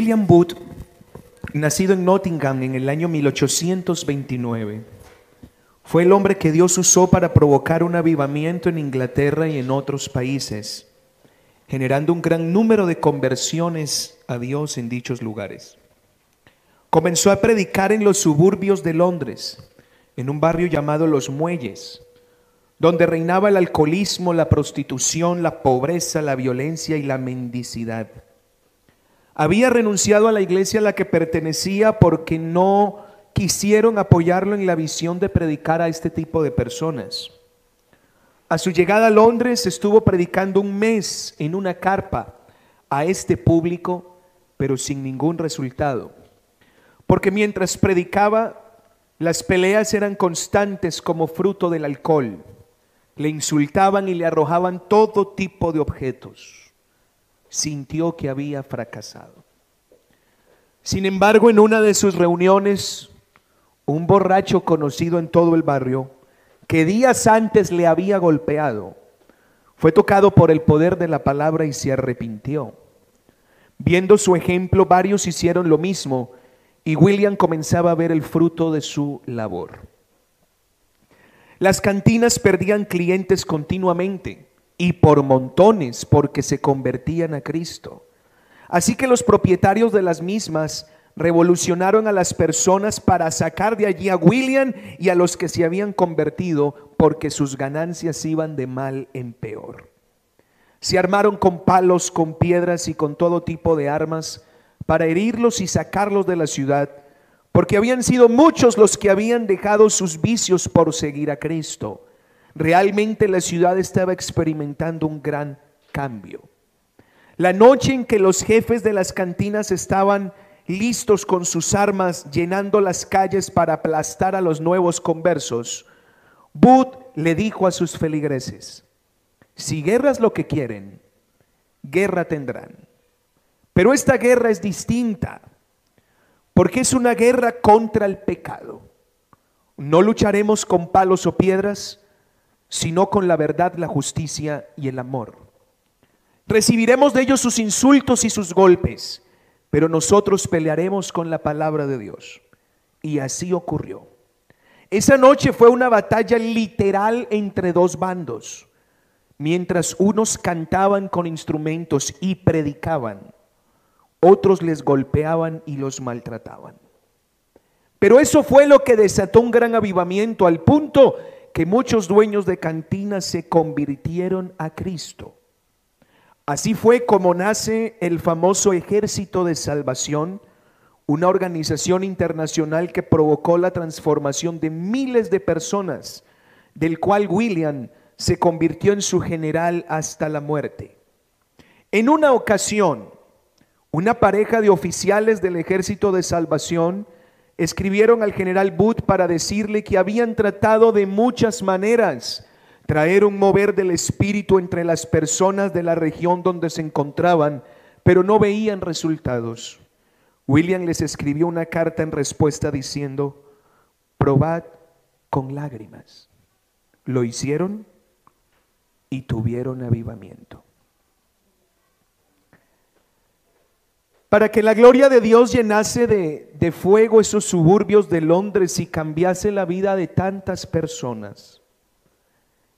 William Booth, nacido en Nottingham en el año 1829, fue el hombre que Dios usó para provocar un avivamiento en Inglaterra y en otros países, generando un gran número de conversiones a Dios en dichos lugares. Comenzó a predicar en los suburbios de Londres, en un barrio llamado Los Muelles, donde reinaba el alcoholismo, la prostitución, la pobreza, la violencia y la mendicidad. Había renunciado a la iglesia a la que pertenecía porque no quisieron apoyarlo en la visión de predicar a este tipo de personas. A su llegada a Londres estuvo predicando un mes en una carpa a este público, pero sin ningún resultado. Porque mientras predicaba, las peleas eran constantes como fruto del alcohol. Le insultaban y le arrojaban todo tipo de objetos sintió que había fracasado. Sin embargo, en una de sus reuniones, un borracho conocido en todo el barrio, que días antes le había golpeado, fue tocado por el poder de la palabra y se arrepintió. Viendo su ejemplo, varios hicieron lo mismo y William comenzaba a ver el fruto de su labor. Las cantinas perdían clientes continuamente y por montones porque se convertían a Cristo. Así que los propietarios de las mismas revolucionaron a las personas para sacar de allí a William y a los que se habían convertido porque sus ganancias iban de mal en peor. Se armaron con palos, con piedras y con todo tipo de armas para herirlos y sacarlos de la ciudad, porque habían sido muchos los que habían dejado sus vicios por seguir a Cristo. Realmente la ciudad estaba experimentando un gran cambio. La noche en que los jefes de las cantinas estaban listos con sus armas llenando las calles para aplastar a los nuevos conversos, Booth le dijo a sus feligreses, si guerra es lo que quieren, guerra tendrán. Pero esta guerra es distinta, porque es una guerra contra el pecado. No lucharemos con palos o piedras, sino con la verdad, la justicia y el amor. Recibiremos de ellos sus insultos y sus golpes, pero nosotros pelearemos con la palabra de Dios. Y así ocurrió. Esa noche fue una batalla literal entre dos bandos. Mientras unos cantaban con instrumentos y predicaban, otros les golpeaban y los maltrataban. Pero eso fue lo que desató un gran avivamiento al punto que muchos dueños de cantinas se convirtieron a Cristo. Así fue como nace el famoso Ejército de Salvación, una organización internacional que provocó la transformación de miles de personas, del cual William se convirtió en su general hasta la muerte. En una ocasión, una pareja de oficiales del Ejército de Salvación escribieron al general Booth para decirle que habían tratado de muchas maneras traer un mover del espíritu entre las personas de la región donde se encontraban, pero no veían resultados. William les escribió una carta en respuesta diciendo, probad con lágrimas. Lo hicieron y tuvieron avivamiento. Para que la gloria de Dios llenase de, fuego esos suburbios de Londres y cambiase la vida de tantas personas,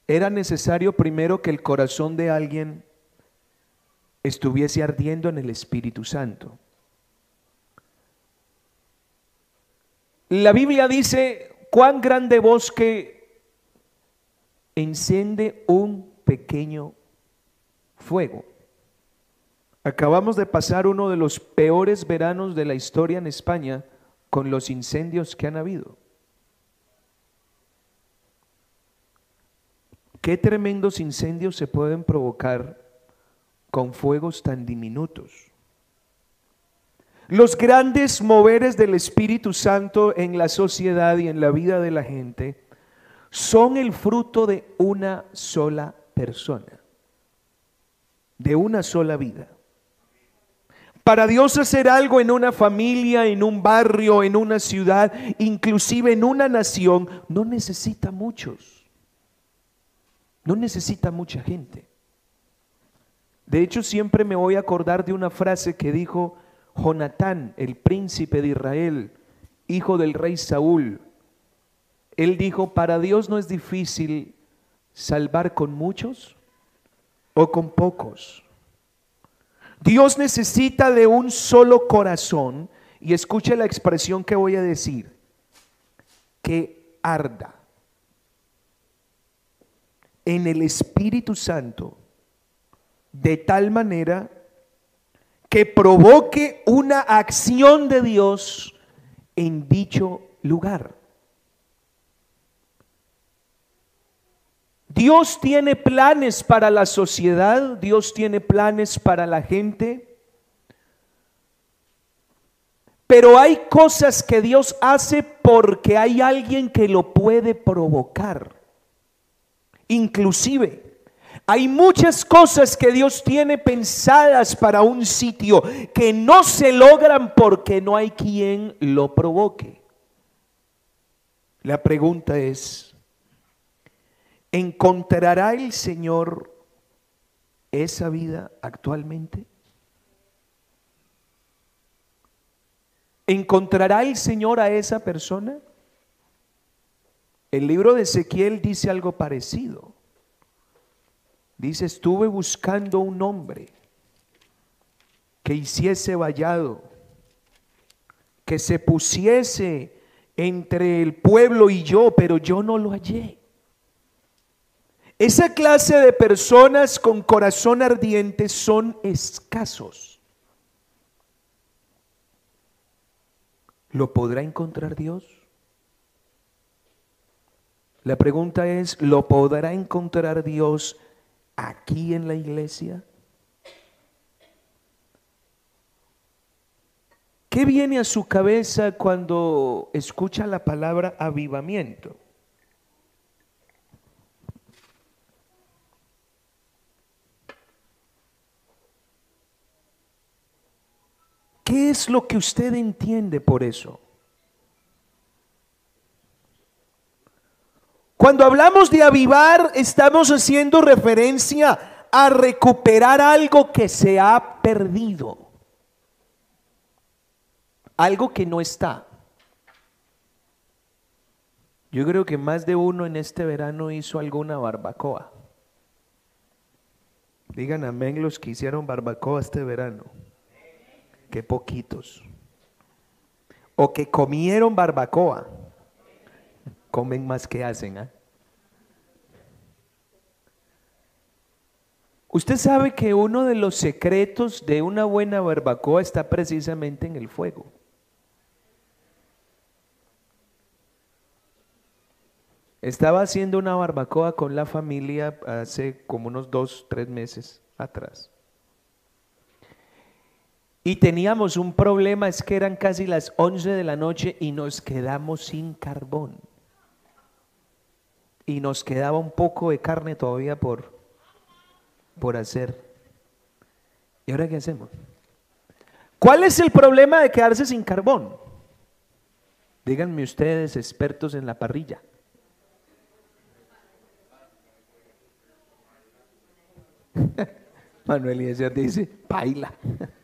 era necesario primero que el corazón de alguien estuviese ardiendo en el Espíritu Santo. La Biblia dice, cuán grande bosque enciende un pequeño fuego. Acabamos de pasar uno de los peores veranos de la historia en España con los incendios que han habido. ¿Qué tremendos incendios se pueden provocar con fuegos tan diminutos? Los grandes moveres del Espíritu Santo en la sociedad y en la vida de la gente son el fruto de una sola persona, de una sola vida. Para Dios hacer algo en una familia, en un barrio, en una ciudad, inclusive en una nación, no necesita muchos. No necesita mucha gente. De hecho, siempre me voy a acordar de una frase que dijo Jonatán, el príncipe de Israel, hijo del rey Saúl. Él dijo, para Dios no es difícil salvar con muchos o con pocos. Dios necesita de un solo corazón, y escuche la expresión que voy a decir, que arda en el Espíritu Santo de tal manera que provoque una acción de Dios en dicho lugar. Dios tiene planes para la sociedad, Dios tiene planes para la gente, pero hay cosas que Dios hace porque hay alguien que lo puede provocar. Inclusive, hay muchas cosas que Dios tiene pensadas para un sitio que no se logran porque no hay quien lo provoque. La pregunta es, ¿Encontrará el Señor esa vida actualmente? ¿Encontrará el Señor a esa persona? El libro de Ezequiel dice algo parecido. Dice, estuve buscando un hombre que hiciese vallado, que se pusiese entre el pueblo y yo, pero yo no lo hallé. Esa clase de personas con corazón ardiente son escasos. ¿Lo podrá encontrar Dios? La pregunta es, ¿lo podrá encontrar Dios aquí en la iglesia? ¿Qué viene a su cabeza cuando escucha la palabra avivamiento? ¿Qué es lo que usted entiende por eso? Cuando hablamos de avivar, estamos haciendo referencia a recuperar algo que se ha perdido. Algo que no está. Yo creo que más de uno en este verano hizo alguna barbacoa. Digan amén los que hicieron barbacoa este verano que poquitos. O que comieron barbacoa. Comen más que hacen. ¿ah? Usted sabe que uno de los secretos de una buena barbacoa está precisamente en el fuego. Estaba haciendo una barbacoa con la familia hace como unos dos, tres meses atrás. Y teníamos un problema, es que eran casi las 11 de la noche y nos quedamos sin carbón. Y nos quedaba un poco de carne todavía por, por hacer. ¿Y ahora qué hacemos? ¿Cuál es el problema de quedarse sin carbón? Díganme ustedes, expertos en la parrilla. Manuel Eliezer dice, baila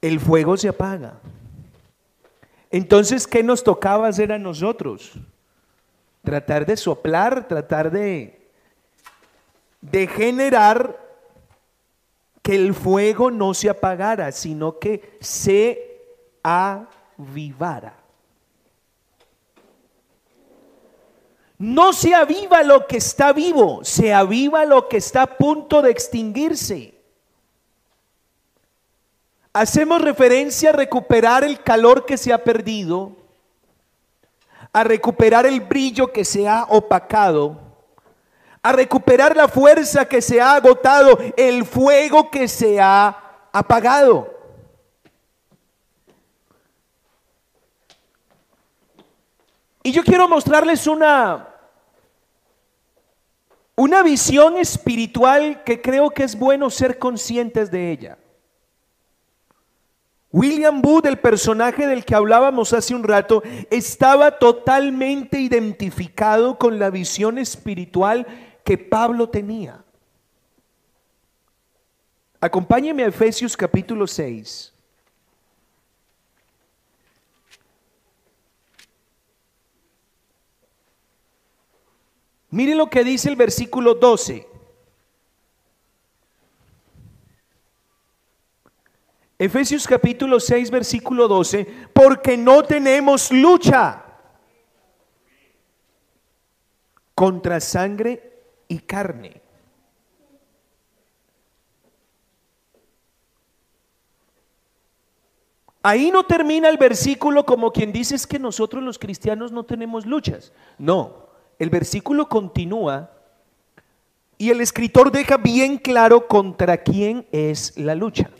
el fuego se apaga. Entonces, ¿qué nos tocaba hacer a nosotros? Tratar de soplar, tratar de, de generar que el fuego no se apagara, sino que se avivara. No se aviva lo que está vivo, se aviva lo que está a punto de extinguirse. Hacemos referencia a recuperar el calor que se ha perdido, a recuperar el brillo que se ha opacado, a recuperar la fuerza que se ha agotado, el fuego que se ha apagado. Y yo quiero mostrarles una una visión espiritual que creo que es bueno ser conscientes de ella. William Booth, el personaje del que hablábamos hace un rato, estaba totalmente identificado con la visión espiritual que Pablo tenía. Acompáñeme a Efesios capítulo 6. Mire lo que dice el versículo 12. Efesios capítulo 6, versículo 12, porque no tenemos lucha contra sangre y carne. Ahí no termina el versículo como quien dice es que nosotros los cristianos no tenemos luchas. No, el versículo continúa y el escritor deja bien claro contra quién es la lucha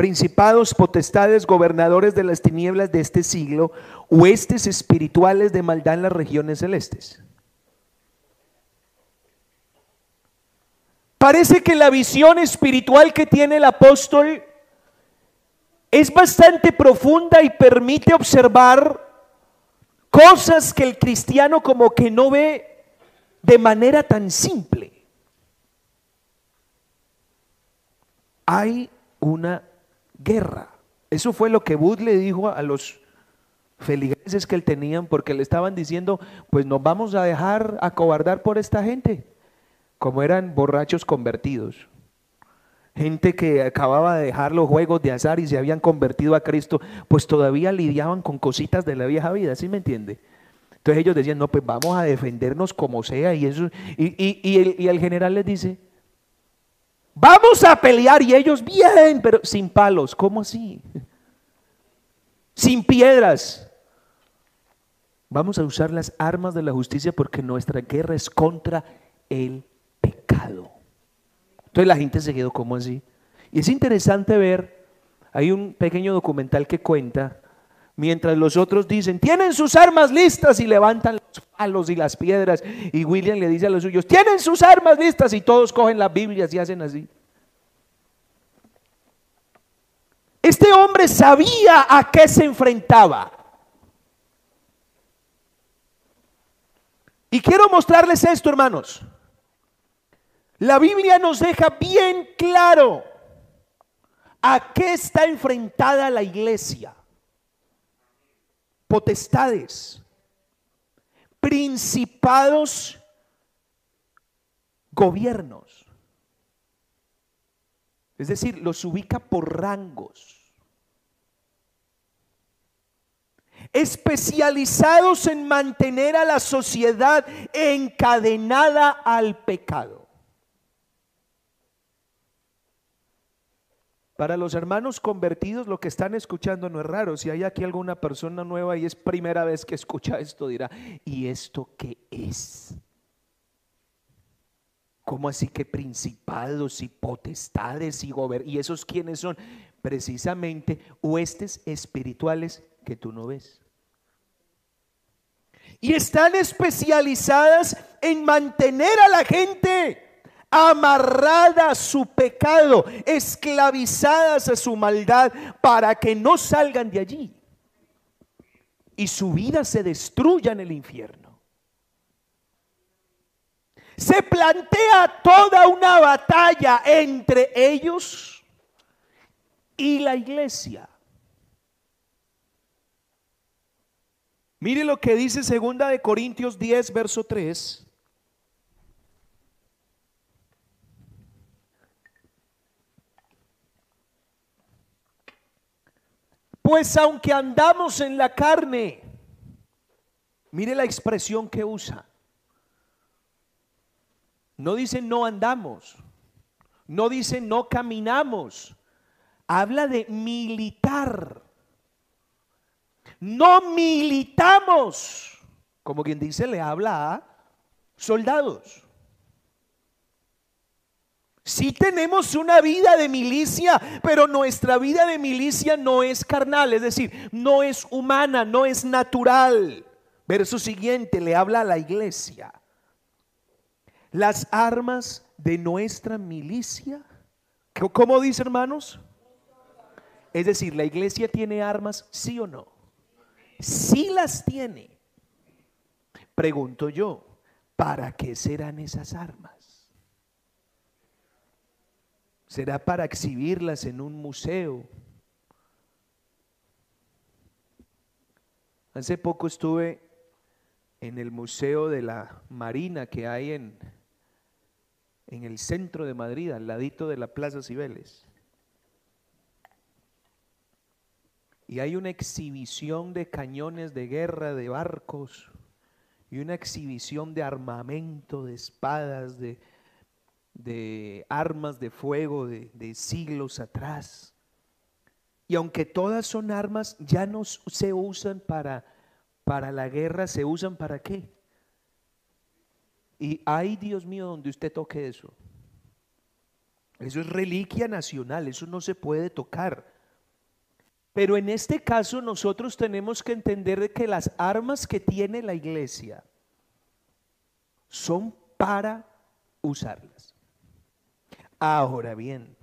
principados, potestades, gobernadores de las tinieblas de este siglo, huestes espirituales de maldad en las regiones celestes. Parece que la visión espiritual que tiene el apóstol es bastante profunda y permite observar cosas que el cristiano como que no ve de manera tan simple. Hay una guerra. Eso fue lo que Bud le dijo a los feligreses que él tenían porque le estaban diciendo, pues nos vamos a dejar acobardar por esta gente, como eran borrachos convertidos. Gente que acababa de dejar los juegos de azar y se habían convertido a Cristo, pues todavía lidiaban con cositas de la vieja vida, ¿sí me entiende? Entonces ellos decían, no, pues vamos a defendernos como sea y eso. Y, el, y el general les dice, Vamos a pelear y ellos bien, pero sin palos. ¿Cómo así? Sin piedras. Vamos a usar las armas de la justicia porque nuestra guerra es contra el pecado. Entonces la gente se quedó como así. Y es interesante ver, hay un pequeño documental que cuenta, mientras los otros dicen, tienen sus armas listas y levantan los palos y las piedras. Y William le dice a los suyos, tienen sus armas listas y todos cogen las Biblias y hacen así. Este hombre sabía a qué se enfrentaba. Y quiero mostrarles esto, hermanos. La Biblia nos deja bien claro a qué está enfrentada la iglesia. Potestades, principados, gobiernos. Es decir, los ubica por rangos. Especializados en mantener a la sociedad encadenada al pecado. Para los hermanos convertidos, lo que están escuchando no es raro. Si hay aquí alguna persona nueva y es primera vez que escucha esto, dirá, ¿y esto qué es? ¿Cómo así que principados y potestades y gobernadores? ¿Y esos quiénes son? Precisamente huestes espirituales que tú no ves. Y están especializadas en mantener a la gente amarrada a su pecado, esclavizadas a su maldad, para que no salgan de allí y su vida se destruya en el infierno se plantea toda una batalla entre ellos y la iglesia. Mire lo que dice segunda de Corintios 10 verso 3. Pues aunque andamos en la carne, mire la expresión que usa. No dice no andamos. No dice no caminamos. Habla de militar. No militamos. Como quien dice, le habla a soldados. Sí tenemos una vida de milicia, pero nuestra vida de milicia no es carnal, es decir, no es humana, no es natural. Verso siguiente, le habla a la iglesia. Las armas de nuestra milicia. ¿Cómo dice hermanos? Es decir, ¿la iglesia tiene armas, sí o no? Sí las tiene. Pregunto yo, ¿para qué serán esas armas? Será para exhibirlas en un museo. Hace poco estuve en el Museo de la Marina que hay en, en el centro de Madrid, al ladito de la Plaza Cibeles. Y hay una exhibición de cañones de guerra, de barcos, y una exhibición de armamento, de espadas, de, de armas de fuego de, de, siglos atrás. Y aunque todas son armas, ya no se usan para, para la guerra, se usan para qué. Y ay Dios mío, donde usted toque eso. Eso es reliquia nacional, eso no se puede tocar. Pero en este caso nosotros tenemos que entender que las armas que tiene la iglesia son para usarlas. Ahora bien,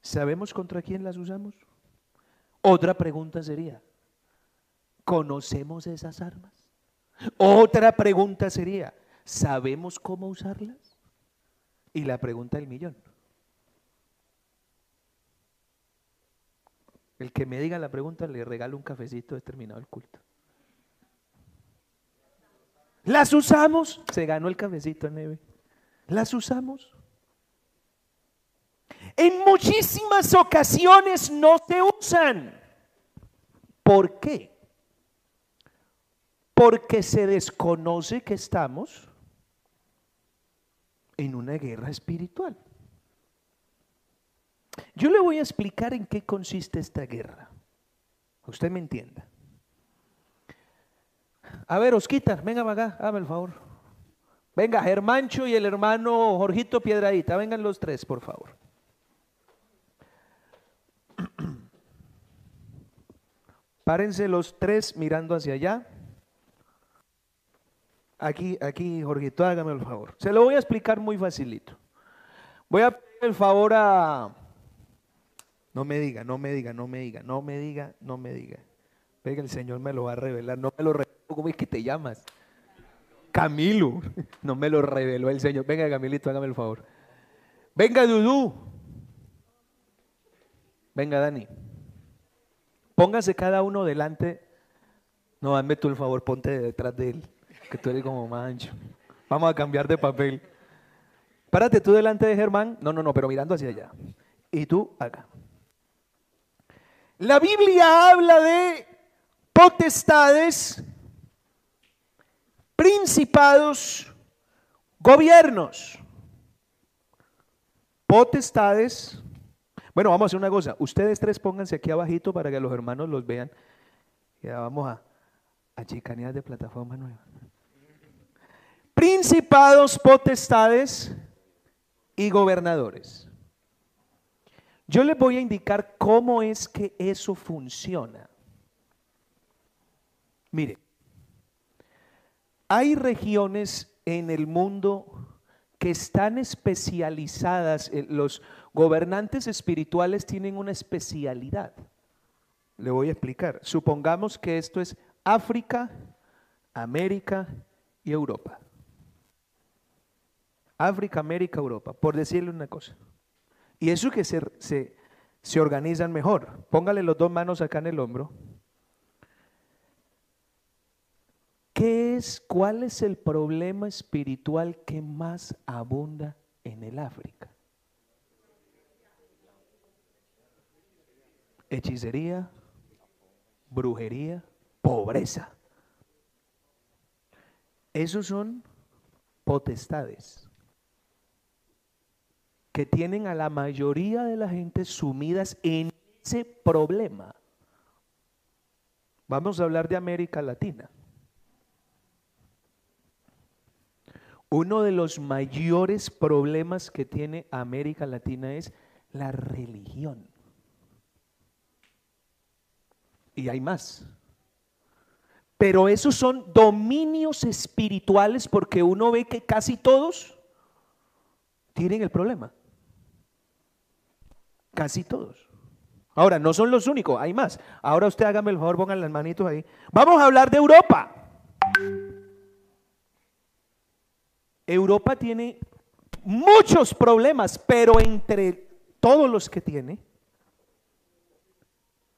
¿sabemos contra quién las usamos? Otra pregunta sería, ¿conocemos esas armas? Otra pregunta sería, ¿sabemos cómo usarlas? Y la pregunta del millón, El que me diga la pregunta le regalo un cafecito de terminado el culto. ¿Las usamos? Se ganó el cafecito, Neve. ¿Las usamos? En muchísimas ocasiones no se usan. ¿Por qué? Porque se desconoce que estamos en una guerra espiritual. Yo le voy a explicar en qué consiste esta guerra. Usted me entienda. A ver, Osquita, venga acá, hágame el favor. Venga, Germancho y el hermano Jorgito Piedradita, vengan los tres, por favor. Párense los tres mirando hacia allá. Aquí, aquí, Jorgito, hágame el favor. Se lo voy a explicar muy facilito. Voy a pedir el favor a, no me diga, no me diga, no me diga, no me diga, no me diga. Venga, el Señor me lo va a revelar. No me lo reveló. ¿Cómo es que te llamas? Camilo. No me lo reveló el Señor. Venga, Camilito, hágame el favor. Venga, Dudú. Venga, Dani. Póngase cada uno delante. No, dame tú el favor, ponte detrás de él, que tú eres como mancho. Vamos a cambiar de papel. Párate tú delante de Germán. No, no, no, pero mirando hacia allá. Y tú acá. La Biblia habla de potestades, principados, gobiernos. Potestades. Bueno, vamos a hacer una cosa. Ustedes tres pónganse aquí abajito para que los hermanos los vean. Ya vamos a, a chicanear de plataforma nueva. Principados, potestades y gobernadores. Yo les voy a indicar cómo es que eso funciona. Mire, hay regiones en el mundo que están especializadas, los gobernantes espirituales tienen una especialidad. Le voy a explicar. Supongamos que esto es África, América y Europa. África, América, Europa, por decirle una cosa. Y eso que se, se, organizan mejor. Póngale los dos manos acá en el hombro. ¿Qué es, cuál es el problema espiritual que más abunda en el África? Hechicería, brujería, pobreza. Esos son potestades que tienen a la mayoría de la gente sumidas en ese problema. Vamos a hablar de América Latina. Uno de los mayores problemas que tiene América Latina es la religión. Y hay más. Pero esos son dominios espirituales porque uno ve que casi todos tienen el problema. Casi todos. Ahora, no son los únicos, hay más. Ahora usted hágame el favor, pongan las manitos ahí. Vamos a hablar de Europa. Europa tiene muchos problemas, pero entre todos los que tiene,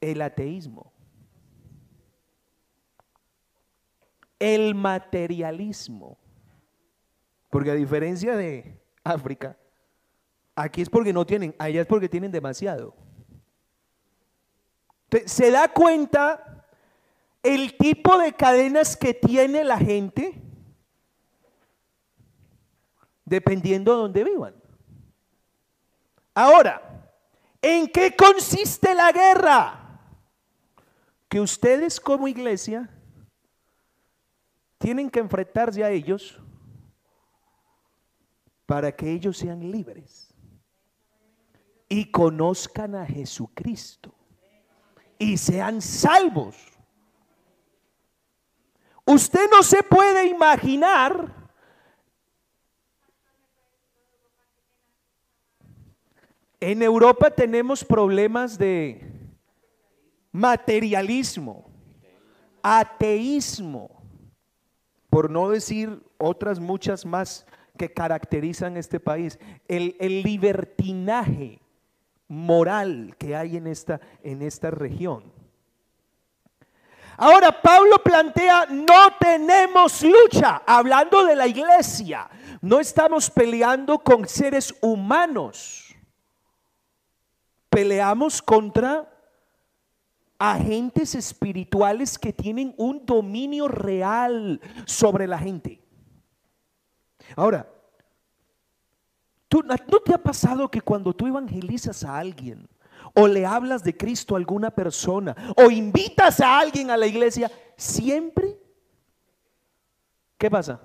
el ateísmo, el materialismo, porque a diferencia de África, aquí es porque no tienen, allá es porque tienen demasiado. ¿Se da cuenta el tipo de cadenas que tiene la gente? Dependiendo de donde vivan. Ahora, ¿en qué consiste la guerra? Que ustedes como iglesia tienen que enfrentarse a ellos para que ellos sean libres y conozcan a Jesucristo y sean salvos. Usted no se puede imaginar En Europa tenemos problemas de materialismo, ateísmo, por no decir otras muchas más que caracterizan este país, el, libertinaje moral que hay en esta, en esta región. Ahora Pablo plantea, no tenemos lucha, hablando de la iglesia, no estamos peleando con seres humanos, peleamos contra agentes espirituales que tienen un dominio real sobre la gente. Ahora, ¿tú, ¿no te ha pasado que cuando tú evangelizas a alguien o le hablas de Cristo a alguna persona o invitas a alguien a la iglesia, siempre, ¿qué pasa?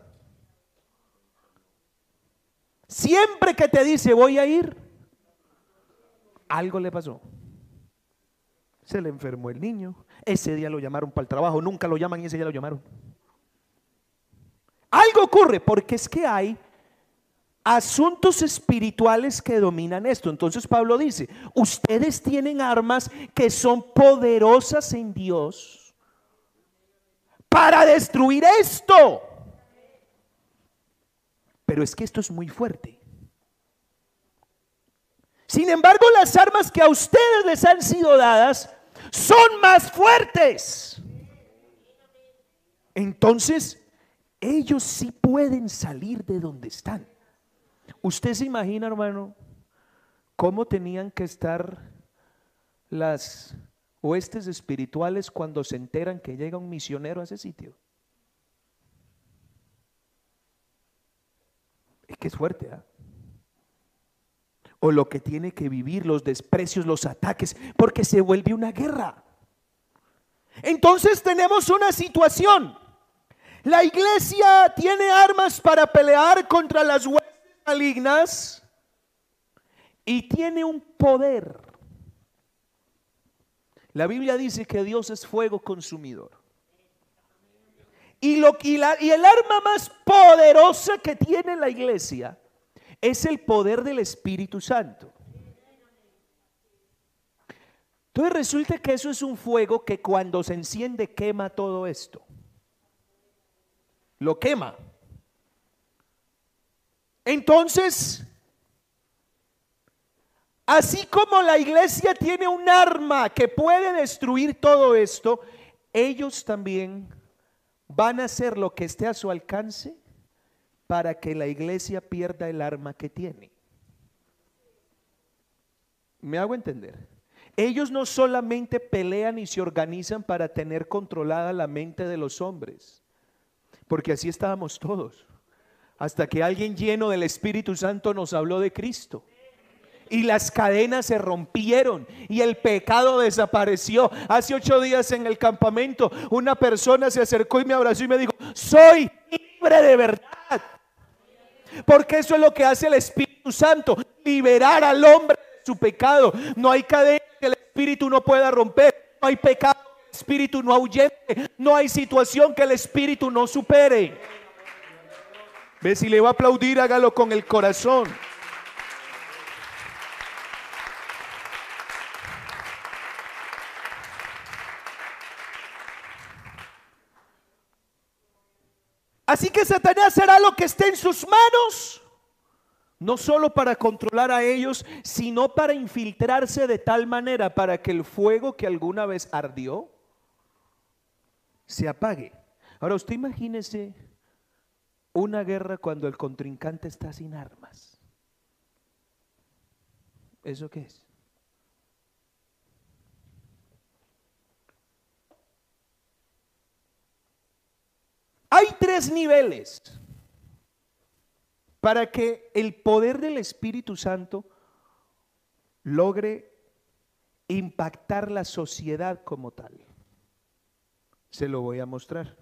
Siempre que te dice voy a ir, algo le pasó. Se le enfermó el niño, ese día lo llamaron para el trabajo, nunca lo llaman y ese día lo llamaron. Algo ocurre porque es que hay asuntos espirituales que dominan esto. Entonces Pablo dice, ustedes tienen armas que son poderosas en Dios para destruir esto. Pero es que esto es muy fuerte. Sin embargo, las armas que a ustedes les han sido dadas son más fuertes. Entonces, ellos sí pueden salir de donde están. ¿Usted se imagina, hermano, cómo tenían que estar las huestes espirituales cuando se enteran que llega un misionero a ese sitio? Es que es fuerte, ¿ah? O lo que tiene que vivir, los desprecios, los ataques, porque se vuelve una guerra. Entonces tenemos una situación la iglesia tiene armas para pelear contra las huestes malignas y tiene un poder. La Biblia dice que Dios es fuego consumidor. Y, lo, y, y el arma más poderosa que tiene la iglesia es el poder del Espíritu Santo. Entonces resulta que eso es un fuego que cuando se enciende quema todo esto lo quema. Entonces, así como la iglesia tiene un arma que puede destruir todo esto, ellos también van a hacer lo que esté a su alcance para que la iglesia pierda el arma que tiene. ¿Me hago entender? Ellos no solamente pelean y se organizan para tener controlada la mente de los hombres, porque así estábamos todos. Hasta que alguien lleno del Espíritu Santo nos habló de Cristo. Y las cadenas se rompieron y el pecado desapareció. Hace ocho días en el campamento una persona se acercó y me abrazó y me dijo, soy libre de verdad. Porque eso es lo que hace el Espíritu Santo, liberar al hombre de su pecado. No hay cadena que el Espíritu no pueda romper. No hay pecado espíritu no ahuyente. No hay situación que el espíritu no supere. Ve si le va a aplaudir, hágalo con el corazón. Así que Satanás hará lo que esté en sus manos no solo para controlar a ellos, sino para infiltrarse de tal manera para que el fuego que alguna vez ardió se apague. Ahora usted imagínese una guerra cuando el contrincante está sin armas. ¿Eso qué es? Hay tres niveles para que el poder del Espíritu Santo logre impactar la sociedad como tal. Se lo voy a mostrar.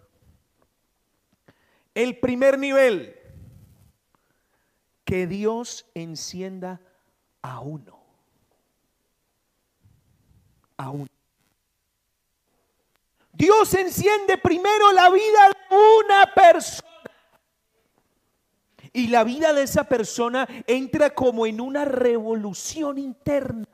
El primer nivel, que Dios encienda a uno. A uno. Dios enciende primero la vida de una persona. Y la vida de esa persona entra como en una revolución interna.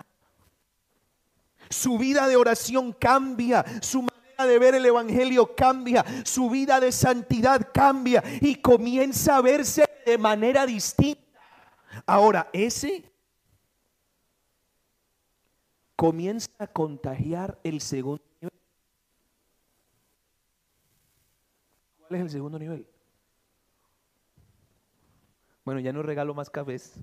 Su vida de oración cambia, su manera de ver el Evangelio cambia, su vida de santidad cambia y comienza a verse de manera distinta. Ahora, ese comienza a contagiar el segundo. ¿Cuál es el segundo nivel? Bueno, ya no regalo más cafés.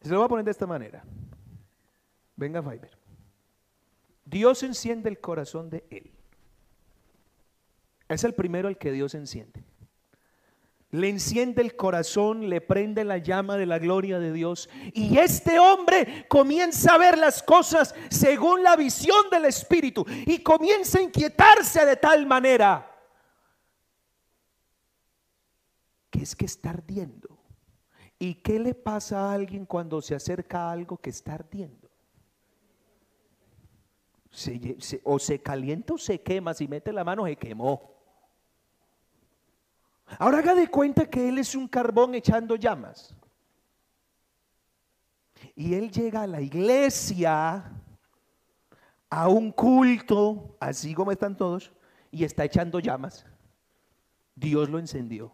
Se lo voy a poner de esta manera. Venga, Fiber. Dios enciende el corazón de él. Es el primero al que Dios enciende. Le enciende el corazón, le prende la llama de la gloria de Dios. Y este hombre comienza a ver las cosas según la visión del Espíritu. Y comienza a inquietarse de tal manera que es que está ardiendo. ¿Y qué le pasa a alguien cuando se acerca a algo que está ardiendo? o se calienta o se quema, si mete la mano se quemó. Ahora haga de cuenta que él es un carbón echando llamas. Y él llega a la iglesia, a un culto, así como están todos, y está echando llamas. Dios lo encendió.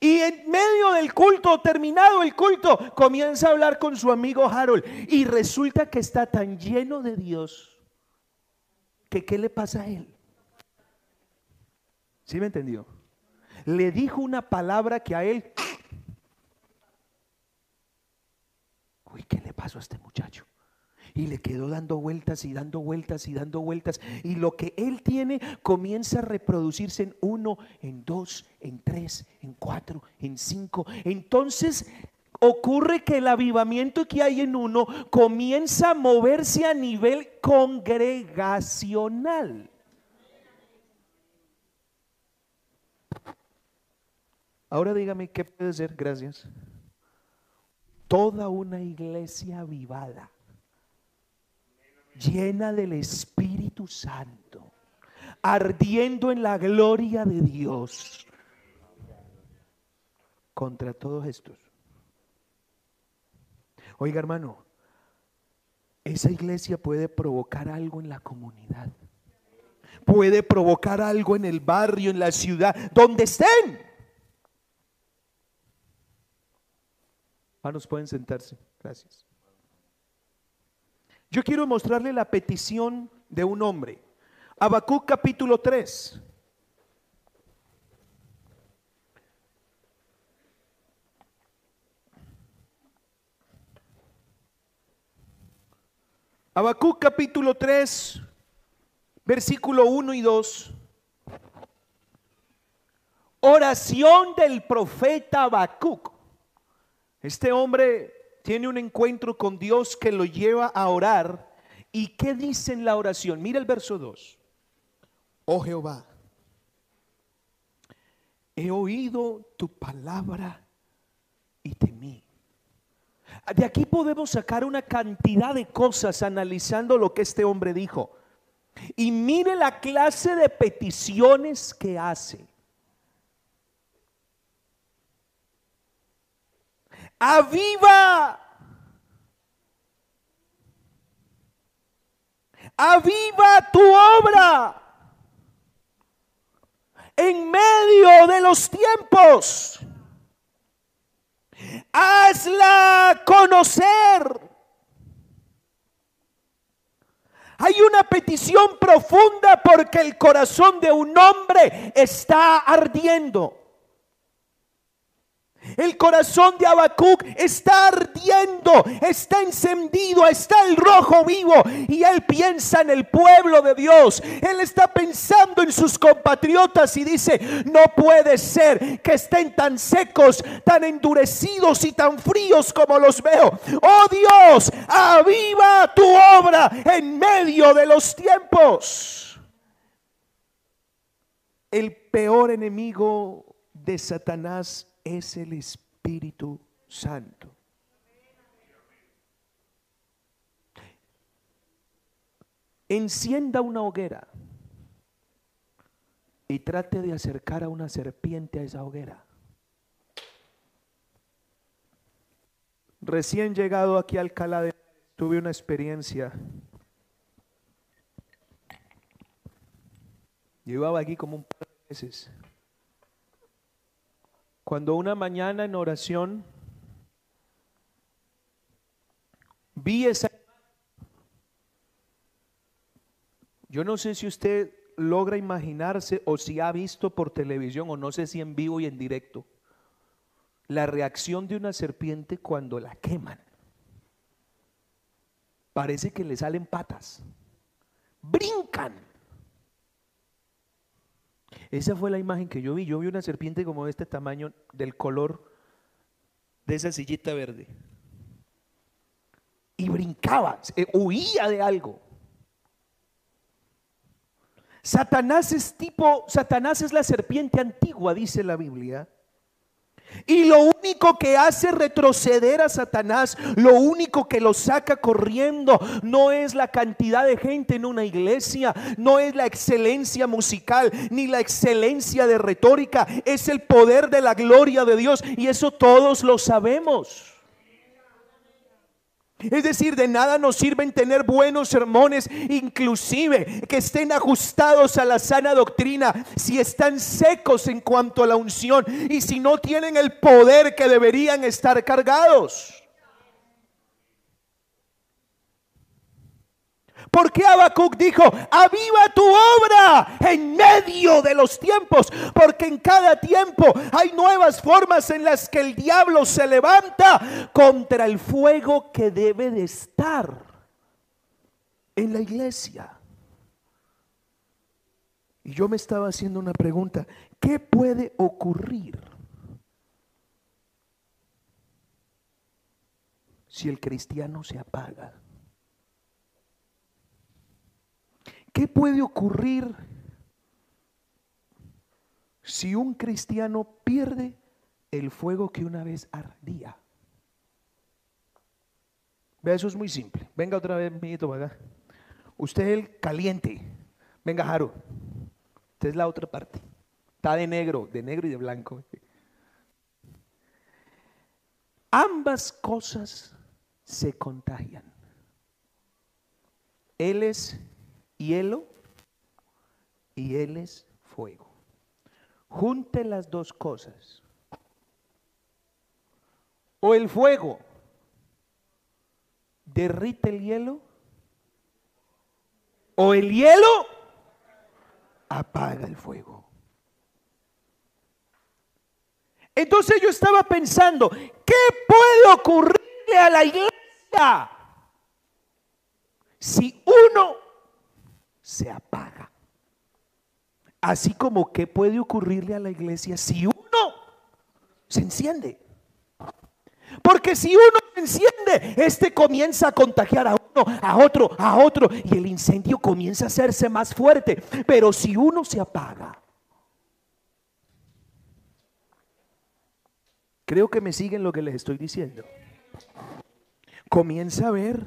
Y en medio del culto, terminado el culto, comienza a hablar con su amigo Harold. Y resulta que está tan lleno de Dios que ¿qué le pasa a él? ¿Sí me entendió? Le dijo una palabra que a él... Uy, ¿qué le pasó a este muchacho? Y le quedó dando vueltas y dando vueltas y dando vueltas. Y lo que él tiene comienza a reproducirse en uno, en dos, en tres, en cuatro, en cinco. Entonces ocurre que el avivamiento que hay en uno comienza a moverse a nivel congregacional. Ahora dígame, ¿qué puede ser? Gracias. Toda una iglesia avivada llena del Espíritu Santo, ardiendo en la gloria de Dios contra todos estos. Oiga hermano, esa iglesia puede provocar algo en la comunidad, puede provocar algo en el barrio, en la ciudad, donde estén. Hermanos, pueden sentarse. Gracias. Yo quiero mostrarle la petición de un hombre. Habacuc capítulo 3. Habacuc capítulo 3, versículo 1 y 2. Oración del profeta Habacuc. Este hombre tiene un encuentro con Dios que lo lleva a orar. ¿Y qué dice en la oración? Mira el verso 2. Oh Jehová, he oído tu palabra y temí. De aquí podemos sacar una cantidad de cosas analizando lo que este hombre dijo. Y mire la clase de peticiones que hace. Aviva. Aviva tu obra. en medio de los tiempos. Hazla conocer. Hay una petición profunda porque el corazón de un hombre está ardiendo. El corazón de Habacuc está ardiendo, está encendido, está el rojo vivo. Y él piensa en el pueblo de Dios. Él está pensando en sus compatriotas y dice, no puede ser que estén tan secos, tan endurecidos y tan fríos como los veo. Oh Dios, aviva tu obra en medio de los tiempos. El peor enemigo de Satanás es el Espíritu Santo. Encienda una hoguera y trate de acercar a una serpiente a esa hoguera. Recién llegado aquí a Alcalá de tuve una experiencia. Llevaba aquí como un par de meses. Cuando una mañana en oración vi esa... Yo no sé si usted logra imaginarse o si ha visto por televisión o no sé si en vivo y en directo la reacción de una serpiente cuando la queman. Parece que le salen patas. Brincan. Esa fue la imagen que yo vi. Yo vi una serpiente como de este tamaño, del color de esa sillita verde. Y brincaba, huía de algo. Satanás es tipo, Satanás es la serpiente antigua, dice la Biblia. Y lo único que hace retroceder a Satanás, lo único que lo saca corriendo, no es la cantidad de gente en una iglesia, no es la excelencia musical, ni la excelencia de retórica, es el poder de la gloria de Dios. Y eso todos lo sabemos. Es decir, de nada nos sirven tener buenos sermones, inclusive que estén ajustados a la sana doctrina, si están secos en cuanto a la unción y si no tienen el poder que deberían estar cargados. Porque Habacuc dijo, aviva tu obra en medio de los tiempos, porque en cada tiempo hay nuevas formas en las que el diablo se levanta contra el fuego que debe de estar en la iglesia. Y yo me estaba haciendo una pregunta, ¿qué puede ocurrir si el cristiano se apaga? ¿Qué puede ocurrir si un cristiano pierde el fuego que una vez ardía? Vea, eso es muy simple. Venga otra vez, mijito, acá. Usted es el caliente. Venga, Jaro. Usted es la otra parte. Está de negro, de negro y de blanco. Ambas cosas se contagian. Él es hielo y él es fuego. Junte las dos cosas. O el fuego derrite el hielo, o el hielo apaga el fuego. Entonces yo estaba pensando, ¿qué puede ocurrirle a la iglesia si uno se apaga. Así como que puede ocurrirle a la iglesia si uno se enciende. Porque si uno se enciende, este comienza a contagiar a uno, a otro, a otro, y el incendio comienza a hacerse más fuerte. Pero si uno se apaga, creo que me siguen lo que les estoy diciendo. Comienza a ver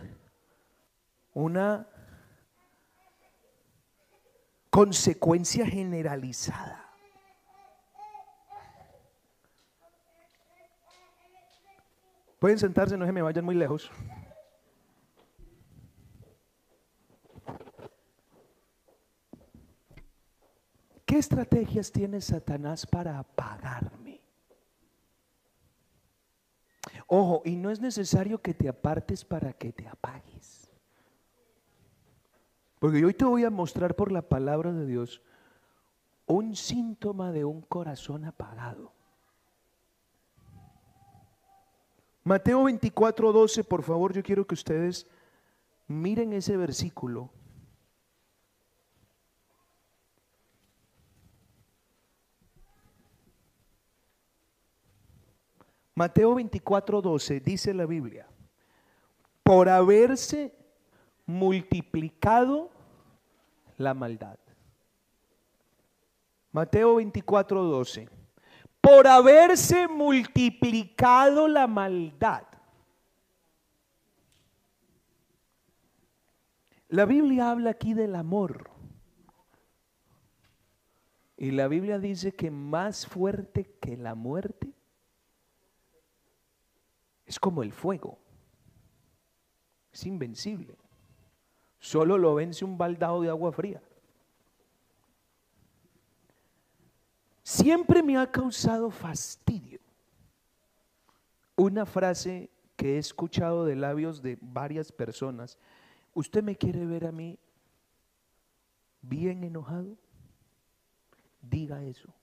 una consecuencia generalizada. Pueden sentarse, no se me vayan muy lejos. ¿Qué estrategias tiene Satanás para apagarme? Ojo, y no es necesario que te apartes para que te apagues. Porque hoy te voy a mostrar por la palabra de Dios un síntoma de un corazón apagado. Mateo 24, 12, por favor, yo quiero que ustedes miren ese versículo. Mateo 24, 12 dice la Biblia, por haberse multiplicado la maldad. Mateo 24, 12. Por haberse multiplicado la maldad. La Biblia habla aquí del amor. Y la Biblia dice que más fuerte que la muerte es como el fuego. Es invencible. Solo lo vence un baldado de agua fría. Siempre me ha causado fastidio una frase que he escuchado de labios de varias personas. ¿Usted me quiere ver a mí bien enojado? Diga eso.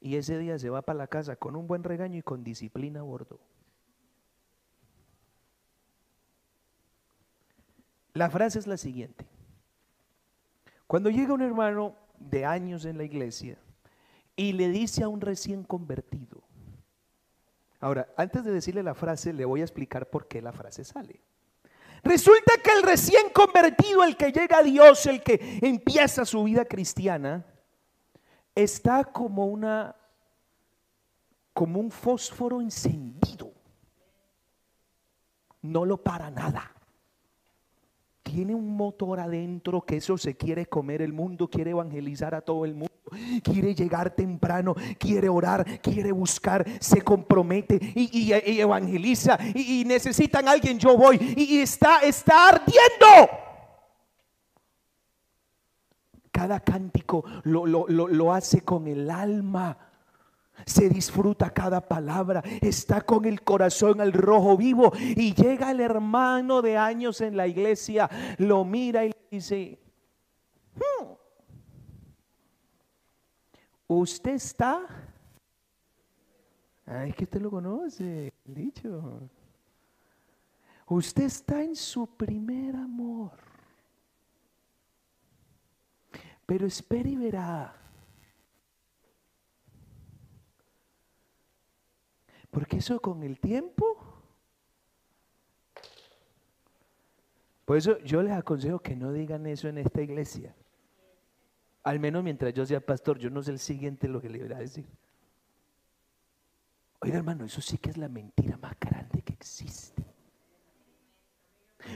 Y ese día se va para la casa con un buen regaño y con disciplina a bordo. La frase es la siguiente. Cuando llega un hermano de años en la iglesia y le dice a un recién convertido, ahora, antes de decirle la frase, le voy a explicar por qué la frase sale. Resulta que el recién convertido, el que llega a Dios, el que empieza su vida cristiana, está como una como un fósforo encendido. No lo para nada. Tiene un motor adentro que eso se quiere comer el mundo, quiere evangelizar a todo el mundo, quiere llegar temprano, quiere orar, quiere buscar, se compromete y, evangeliza y, necesitan a alguien, yo voy y, está, está ardiendo. Cada cántico lo, lo, hace con el alma. Se disfruta cada palabra, está con el corazón al rojo vivo y llega el hermano de años en la iglesia, lo mira y le dice, hmm, usted está, ay, que usted lo conoce, dicho, usted está en su primer amor. Pero espere y verá. Porque eso con el tiempo. Por eso yo les aconsejo que no digan eso en esta iglesia. Al menos mientras yo sea pastor, yo no sé el siguiente lo que le voy a decir. Oiga hermano, eso sí que es la mentira más grande que existe.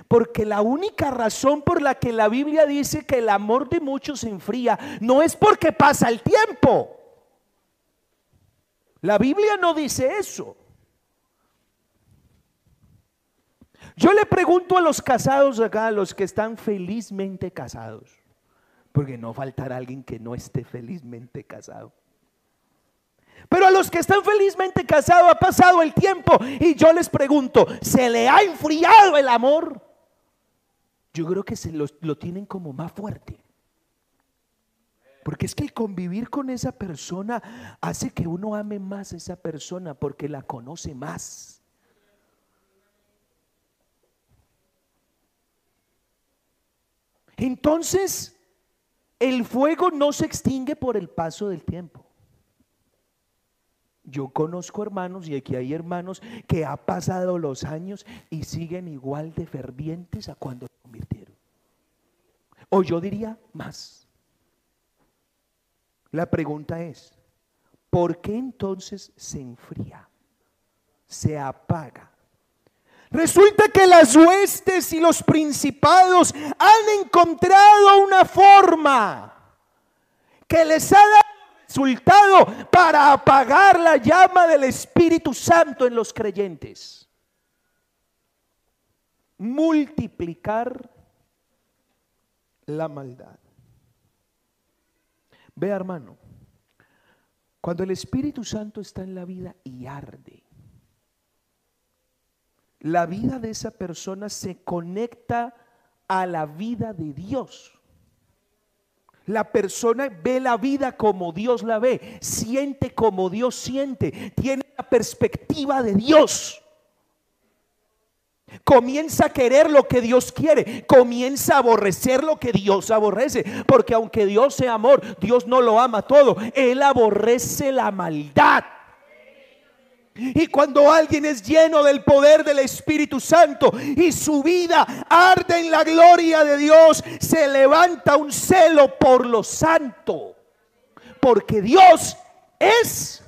Porque la única razón por la que la Biblia dice que el amor de muchos se enfría no es porque pasa el tiempo. La Biblia no dice eso. Yo le pregunto a los casados acá, a los que están felizmente casados, porque no faltará alguien que no esté felizmente casado. Pero a los que están felizmente casados ha pasado el tiempo y yo les pregunto, ¿se le ha enfriado el amor? Yo creo que se lo, lo tienen como más fuerte. Porque es que convivir con esa persona hace que uno ame más a esa persona porque la conoce más. Entonces, el fuego no se extingue por el paso del tiempo. Yo conozco hermanos y aquí hay hermanos que ha pasado los años y siguen igual de fervientes a cuando se convirtieron. O yo diría más. La pregunta es, ¿por qué entonces se enfría? Se apaga. Resulta que las huestes y los principados han encontrado una forma que les ha dado resultado para apagar la llama del Espíritu Santo en los creyentes. Multiplicar la maldad. Vea hermano, cuando el Espíritu Santo está en la vida y arde, la vida de esa persona se conecta a la vida de Dios. La persona ve la vida como Dios la ve, siente como Dios siente, tiene la perspectiva de Dios. Comienza a querer lo que Dios quiere, comienza a aborrecer lo que Dios aborrece, porque aunque Dios sea amor, Dios no lo ama todo, Él aborrece la maldad. Y cuando alguien es lleno del poder del Espíritu Santo y su vida arde en la gloria de Dios, se levanta un celo por lo santo. Porque Dios es.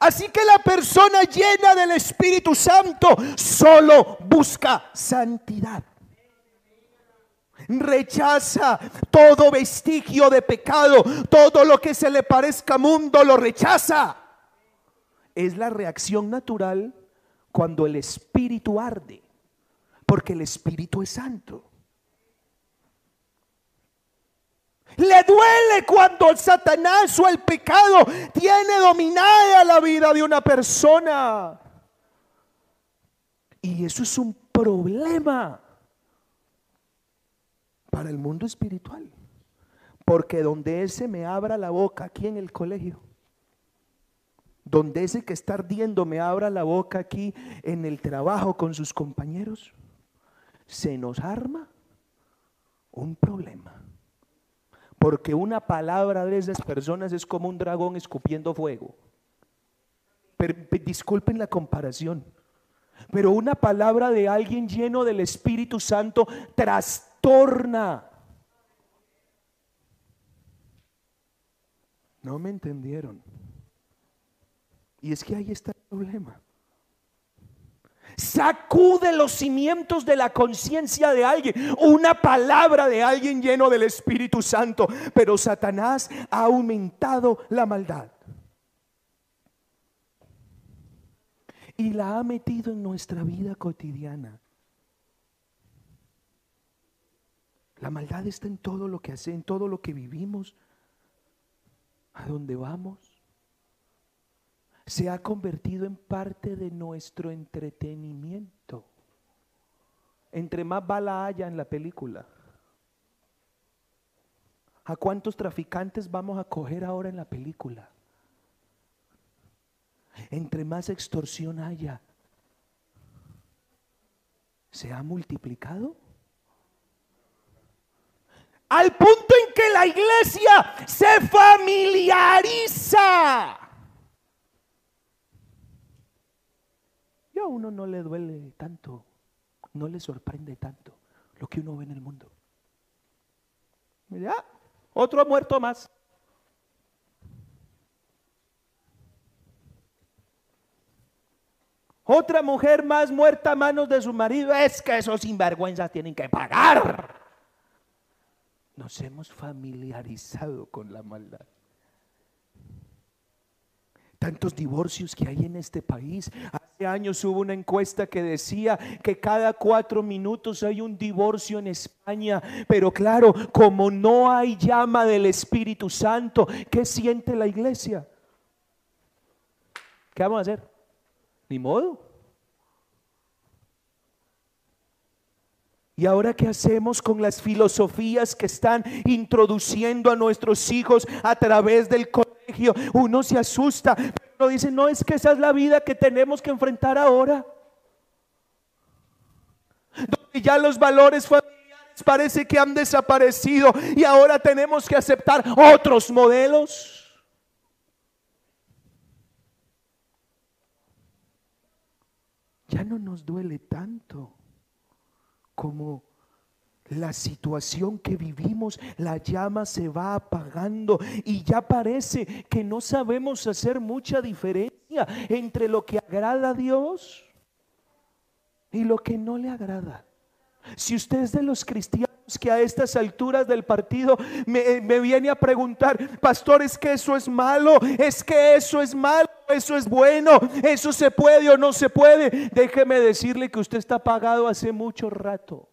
Así que la persona llena del Espíritu Santo solo busca santidad rechaza todo vestigio de pecado, todo lo que se le parezca mundo lo rechaza. Es la reacción natural cuando el espíritu arde, porque el espíritu es santo. Le duele cuando el Satanás o el pecado tiene dominada la vida de una persona. Y eso es un problema para el mundo espiritual. Porque donde ese me abra la boca aquí en el colegio, donde ese que está ardiendo me abra la boca aquí en el trabajo con sus compañeros, se nos arma un problema. Porque una palabra de esas personas es como un dragón escupiendo fuego. disculpen la comparación. Pero una palabra de alguien lleno del Espíritu Santo trastorna. No me entendieron. Y es que ahí está el problema. Sacude los cimientos de la conciencia de alguien, una palabra de alguien lleno del Espíritu Santo. Pero Satanás ha aumentado la maldad. y la ha metido en nuestra vida cotidiana. La maldad está en todo lo que hace, en todo lo que vivimos, a donde vamos. Se ha convertido en parte de nuestro entretenimiento. Entre más bala haya en la película. ¿A cuántos traficantes vamos a coger ahora en la película? entre más extorsión haya, ¿se ha multiplicado? Al punto en que la iglesia se familiariza. A uno no le duele tanto, no le sorprende tanto lo que uno ve en el mundo. Mira, otro muerto más. Otra mujer más muerta a manos de su marido. Es que esos sinvergüenzas tienen que pagar. Nos hemos familiarizado con la maldad. Tantos divorcios que hay en este país. Hace años hubo una encuesta que decía que cada cuatro minutos hay un divorcio en España. Pero claro, como no hay llama del Espíritu Santo, ¿qué siente la iglesia? ¿Qué vamos a hacer? Ni modo. ¿Y ahora qué hacemos con las filosofías que están introduciendo a nuestros hijos a través del Uno se asusta, pero dice, no es que esa es la vida que tenemos que enfrentar ahora. Donde ya los valores familiares parece que han desaparecido y ahora tenemos que aceptar otros modelos. ya no nos duele tanto como la situación que vivimos, la llama se va apagando y ya parece que no sabemos hacer mucha diferencia entre lo que agrada a Dios y lo que no le agrada. Si usted es de los cristianos que a estas alturas del partido me, me viene a preguntar, pastor, es que eso es malo, es que eso es malo, eso es bueno, eso se puede o no se puede. Déjeme decirle que usted está pagado hace mucho rato.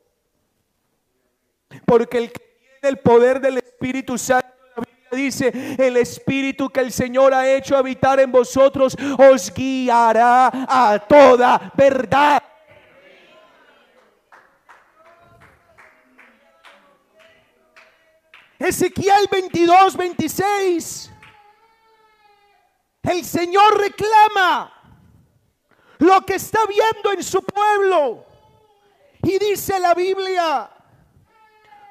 Porque el que el poder del Espíritu Santo. Dice, el Espíritu que el Señor ha hecho habitar en vosotros os guiará a toda verdad. Ezequiel 22, 26. El Señor reclama lo que está viendo en su pueblo. Y dice la Biblia,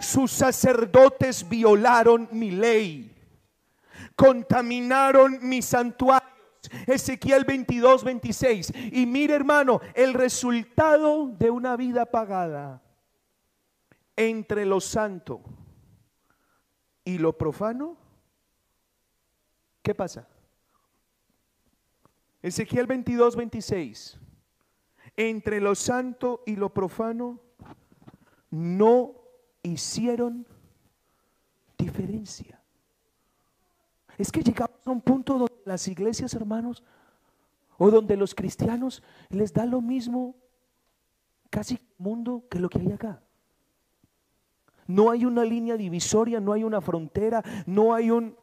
sus sacerdotes violaron mi ley, contaminaron mis santuarios. Ezequiel 22, 26. Y mire hermano, el resultado de una vida pagada entre lo santo y lo profano, ¿qué pasa? Ezequiel 22, 26. Entre lo santo y lo profano no hicieron diferencia. Es que llegamos a un punto donde las iglesias, hermanos, o donde los cristianos les da lo mismo casi mundo que lo que hay acá. No hay una línea divisoria, no hay una frontera, no hay un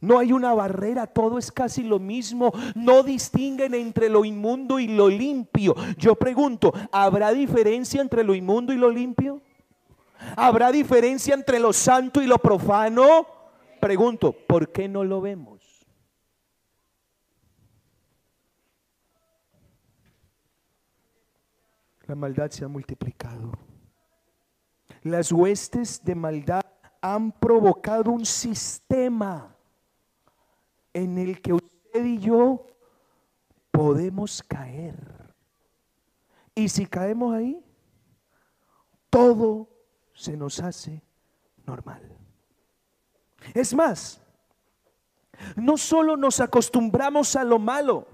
no hay una barrera, todo es casi lo mismo. No distinguen entre lo inmundo y lo limpio. Yo pregunto, ¿habrá diferencia entre lo inmundo y lo limpio? ¿Habrá diferencia entre lo santo y lo profano? Pregunto, ¿por qué no lo vemos? La maldad se ha multiplicado. Las huestes de maldad han provocado un sistema en el que usted y yo podemos caer. Y si caemos ahí, todo se nos hace normal. Es más, no solo nos acostumbramos a lo malo,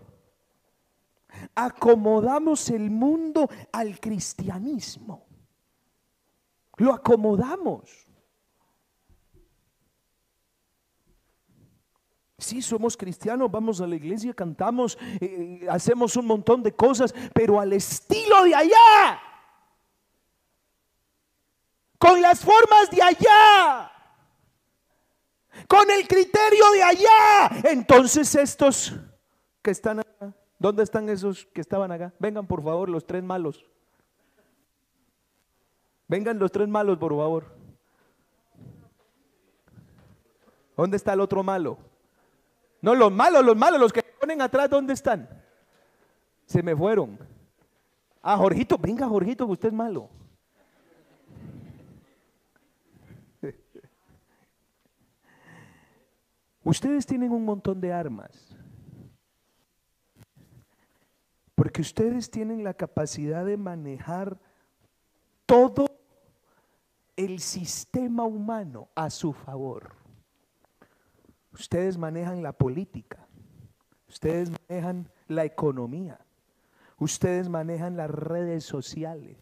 acomodamos el mundo al cristianismo. Lo acomodamos. Sí, somos cristianos, vamos a la iglesia, cantamos, eh, hacemos un montón de cosas, pero al estilo de allá, con las formas de allá, con el criterio de allá. Entonces estos que están acá, ¿dónde están esos que estaban acá? Vengan por favor los tres malos. Vengan los tres malos, por favor. ¿Dónde está el otro malo? No, los malos, los malos, los que ponen atrás, ¿dónde están? Se me fueron. Ah, Jorgito, venga, Jorgito, que usted es malo. Ustedes tienen un montón de armas. Porque ustedes tienen la capacidad de manejar todo el sistema humano a su favor. Ustedes manejan la política, ustedes manejan la economía, ustedes manejan las redes sociales,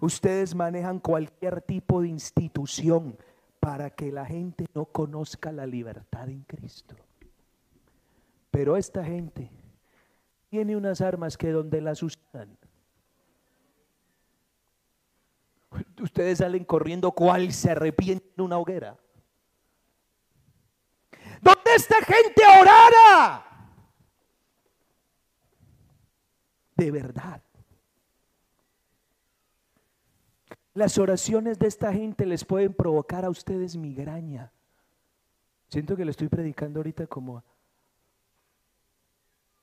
ustedes manejan cualquier tipo de institución para que la gente no conozca la libertad en Cristo. Pero esta gente tiene unas armas que donde las usan Ustedes salen corriendo cual se arrepiente en una hoguera. ¿Dónde esta gente orara? De verdad. Las oraciones de esta gente les pueden provocar a ustedes migraña. Siento que le estoy predicando ahorita como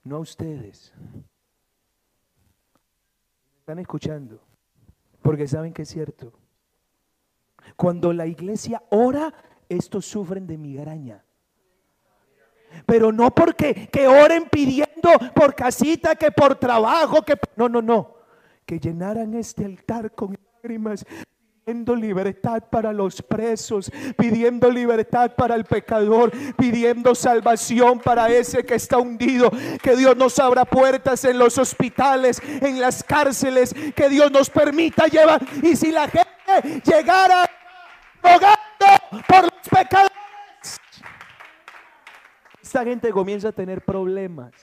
no a ustedes. ¿Están escuchando? porque saben que es cierto. Cuando la iglesia ora, estos sufren de migraña. Pero no porque que oren pidiendo por casita, que por trabajo, que no, no, no. Que llenaran este altar con pidiendo libertad para los presos, pidiendo libertad para el pecador, pidiendo salvación para ese que está hundido, que Dios nos abra puertas en los hospitales, en las cárceles, que Dios nos permita llevar. Y si la gente llegara rogando por los pecadores, esta gente comienza a tener problemas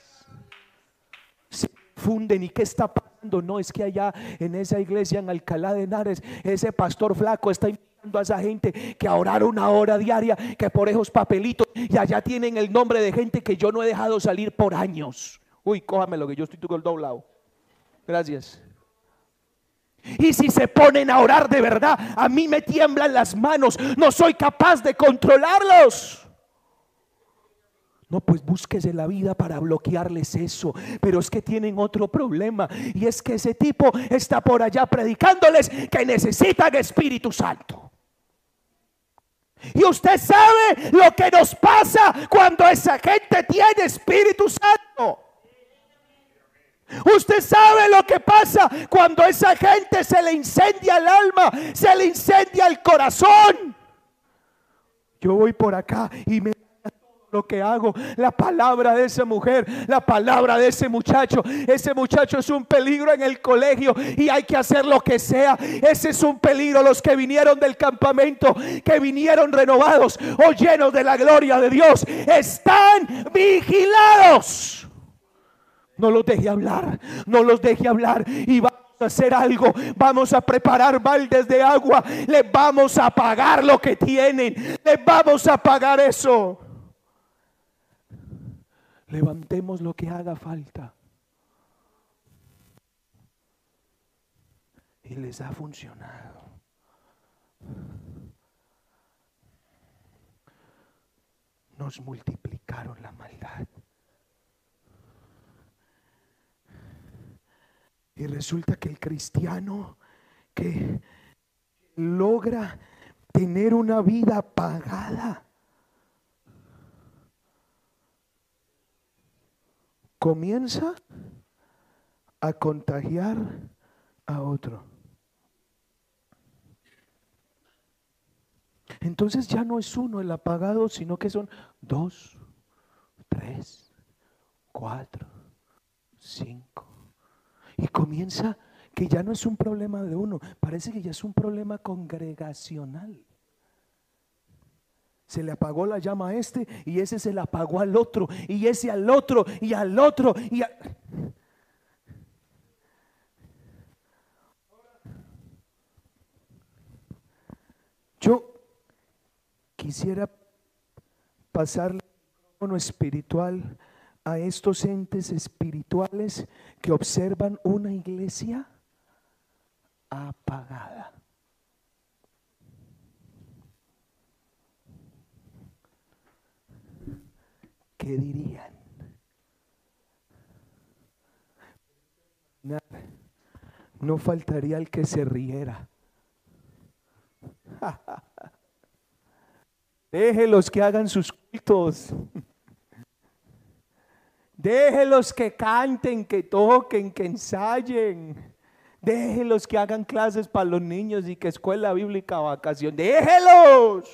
funden y qué está pasando. No, es que allá en esa iglesia en Alcalá de Henares, ese pastor flaco está invitando a esa gente que a orar una hora diaria, que por esos papelitos, y allá tienen el nombre de gente que yo no he dejado salir por años. Uy, cójame lo que yo estoy con el doblado. Gracias. Y si se ponen a orar de verdad, a mí me tiemblan las manos, no soy capaz de controlarlos. No, pues búsquese la vida para bloquearles eso. Pero es que tienen otro problema. Y es que ese tipo está por allá predicándoles que necesitan Espíritu Santo. Y usted sabe lo que nos pasa cuando esa gente tiene Espíritu Santo. Usted sabe lo que pasa cuando esa gente se le incendia el alma, se le incendia el corazón. Yo voy por acá y me lo que hago, la palabra de esa mujer, la palabra de ese muchacho. Ese muchacho es un peligro en el colegio y hay que hacer lo que sea. Ese es un peligro. Los que vinieron del campamento, que vinieron renovados o llenos de la gloria de Dios, están vigilados. No los deje hablar, no los deje hablar y vamos a hacer algo. Vamos a preparar baldes de agua. Les vamos a pagar lo que tienen. Les vamos a pagar eso. Levantemos lo que haga falta. Y les ha funcionado. Nos multiplicaron la maldad. Y resulta que el cristiano que logra tener una vida pagada comienza a contagiar a otro. Entonces ya no es uno el apagado, sino que son dos, tres, cuatro, cinco. Y comienza que ya no es un problema de uno, parece que ya es un problema congregacional se le apagó la llama a este y ese se le apagó al otro y ese al otro y al otro y Yo quisiera pasarle un espiritual a estos entes espirituales que observan una iglesia apagada. ¿Qué dirían? No faltaría el que se riera. Déjelos que hagan sus cultos. Déjelos que canten, que toquen, que ensayen. Déjelos que hagan clases para los niños y que escuela bíblica vacación. Déjelos.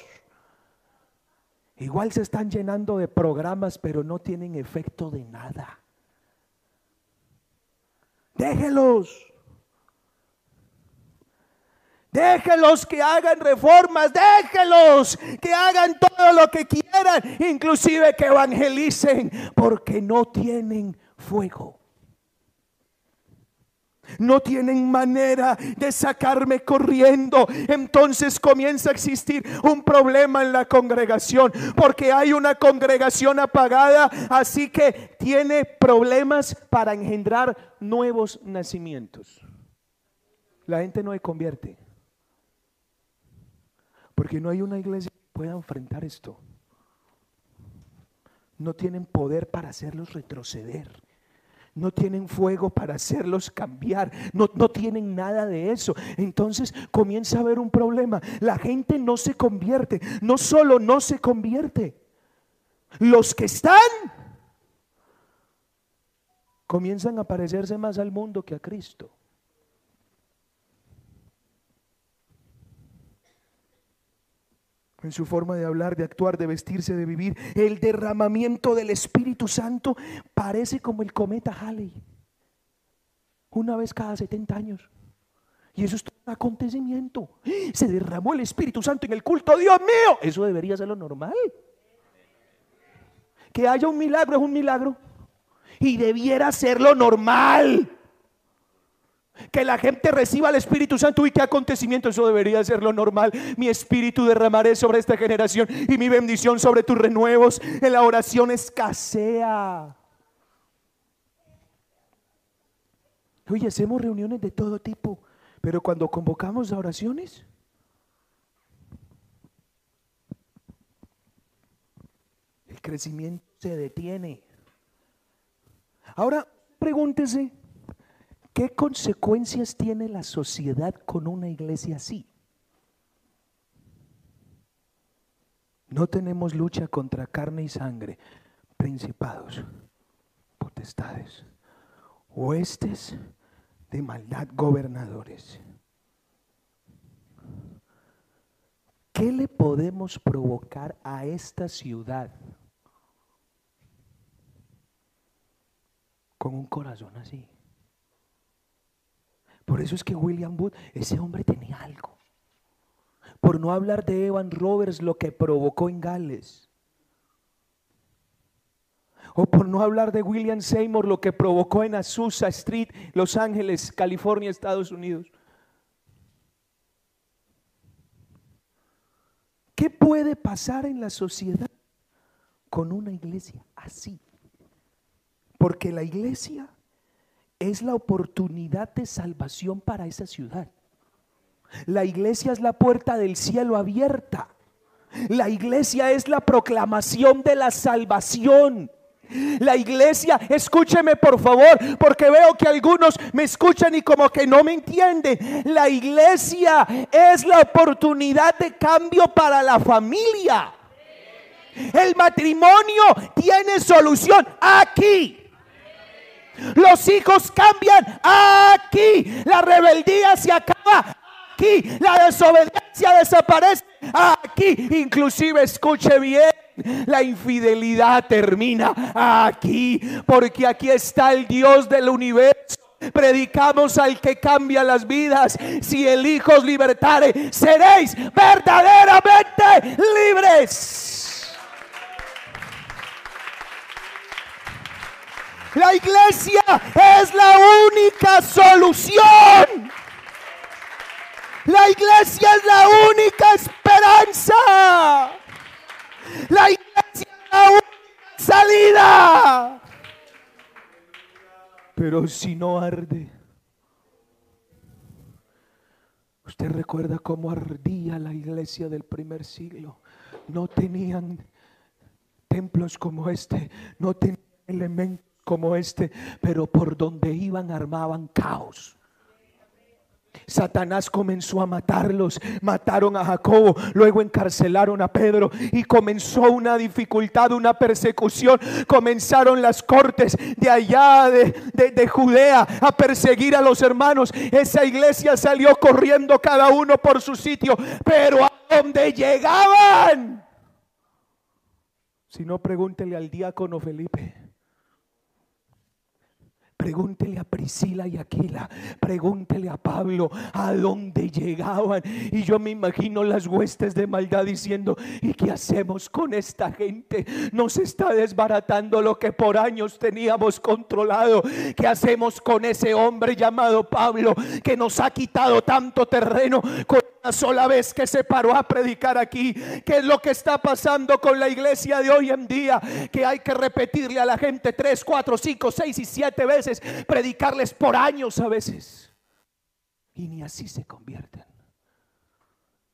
Igual se están llenando de programas, pero no tienen efecto de nada. Déjelos. Déjelos que hagan reformas, déjelos que hagan todo lo que quieran, inclusive que evangelicen, porque no tienen fuego no tienen manera de sacarme corriendo. Entonces comienza a existir un problema en la congregación, porque hay una congregación apagada, así que tiene problemas para engendrar nuevos nacimientos. La gente no se convierte, porque no hay una iglesia que pueda enfrentar esto. No tienen poder para hacerlos retroceder no tienen fuego para hacerlos cambiar, no, no, tienen nada de eso. Entonces comienza a haber un problema. La gente no se convierte, no solo no se convierte, los que están comienzan a parecerse más al mundo que a Cristo. En su forma de hablar, de actuar, de vestirse, de vivir. El derramamiento del Espíritu Santo parece como el cometa Halley. Una vez cada 70 años. Y eso es un acontecimiento. Se derramó el Espíritu Santo en el culto. Dios mío, eso debería ser lo normal. Que haya un milagro es un milagro. Y debiera ser lo normal. Que la gente reciba el Espíritu Santo y qué acontecimiento, eso debería ser lo normal. Mi espíritu derramaré sobre esta generación y mi bendición sobre tus renuevos. En la oración escasea. Oye, hacemos reuniones de todo tipo, pero cuando convocamos a oraciones, el crecimiento se detiene. Ahora, pregúntese, ¿qué consecuencias tiene la sociedad con una iglesia así? No tenemos lucha contra carne y sangre, principados, potestades, huestes de maldad, gobernadores. ¿Qué le podemos provocar a esta ciudad con un corazón así? Por eso es que William Booth, ese hombre tenía algo. Por no hablar de Evan Roberts, lo que provocó en Gales. O por no hablar de William Seymour, lo que provocó en Azusa Street, Los Ángeles, California, Estados Unidos. ¿Qué puede pasar en la sociedad con una iglesia así? Porque la iglesia es la oportunidad de salvación para esa ciudad. La iglesia es la puerta del cielo abierta. La iglesia es la proclamación de la salvación. La iglesia, escúcheme por favor, porque veo que algunos me escuchan y como que no me entienden. La iglesia es la oportunidad de cambio para la familia. El matrimonio tiene solución aquí. Los hijos cambian aquí. La rebeldía se acaba aquí. La desobediencia desaparece aquí. Inclusive, escuche bien. La infidelidad termina aquí, porque aquí está el Dios del universo. Predicamos al que cambia las vidas. Si el Hijo os libertare, seréis verdaderamente libres. La iglesia es la única solución. La iglesia es la única esperanza. La iglesia es la única salida. Pero si no arde, usted recuerda cómo ardía la iglesia del primer siglo. No tenían templos como este, no tenían elementos como este, pero por donde iban armaban caos. Satanás comenzó a matarlos, mataron a Jacobo, luego encarcelaron a Pedro y comenzó una dificultad, una persecución. Comenzaron las cortes de allá de, de, Judea a perseguir a los hermanos. Esa iglesia salió corriendo cada uno por su sitio, pero a donde llegaban. Si no, pregúntele al diácono Felipe. Pregúntele a Priscila y Aquila, pregúntele a Pablo a dónde llegaban. Y yo me imagino las huestes de maldad diciendo, ¿y qué hacemos con esta gente? Nos está desbaratando lo que por años teníamos controlado. ¿Qué hacemos con ese hombre llamado Pablo que nos ha quitado tanto terreno? Con una sola vez que se paró a predicar aquí. ¿Qué es lo que está pasando con la iglesia de hoy en día? Que hay que repetirle a la gente tres, cuatro, cinco, seis y siete veces, predicarles por años a veces. Y ni así se convierten.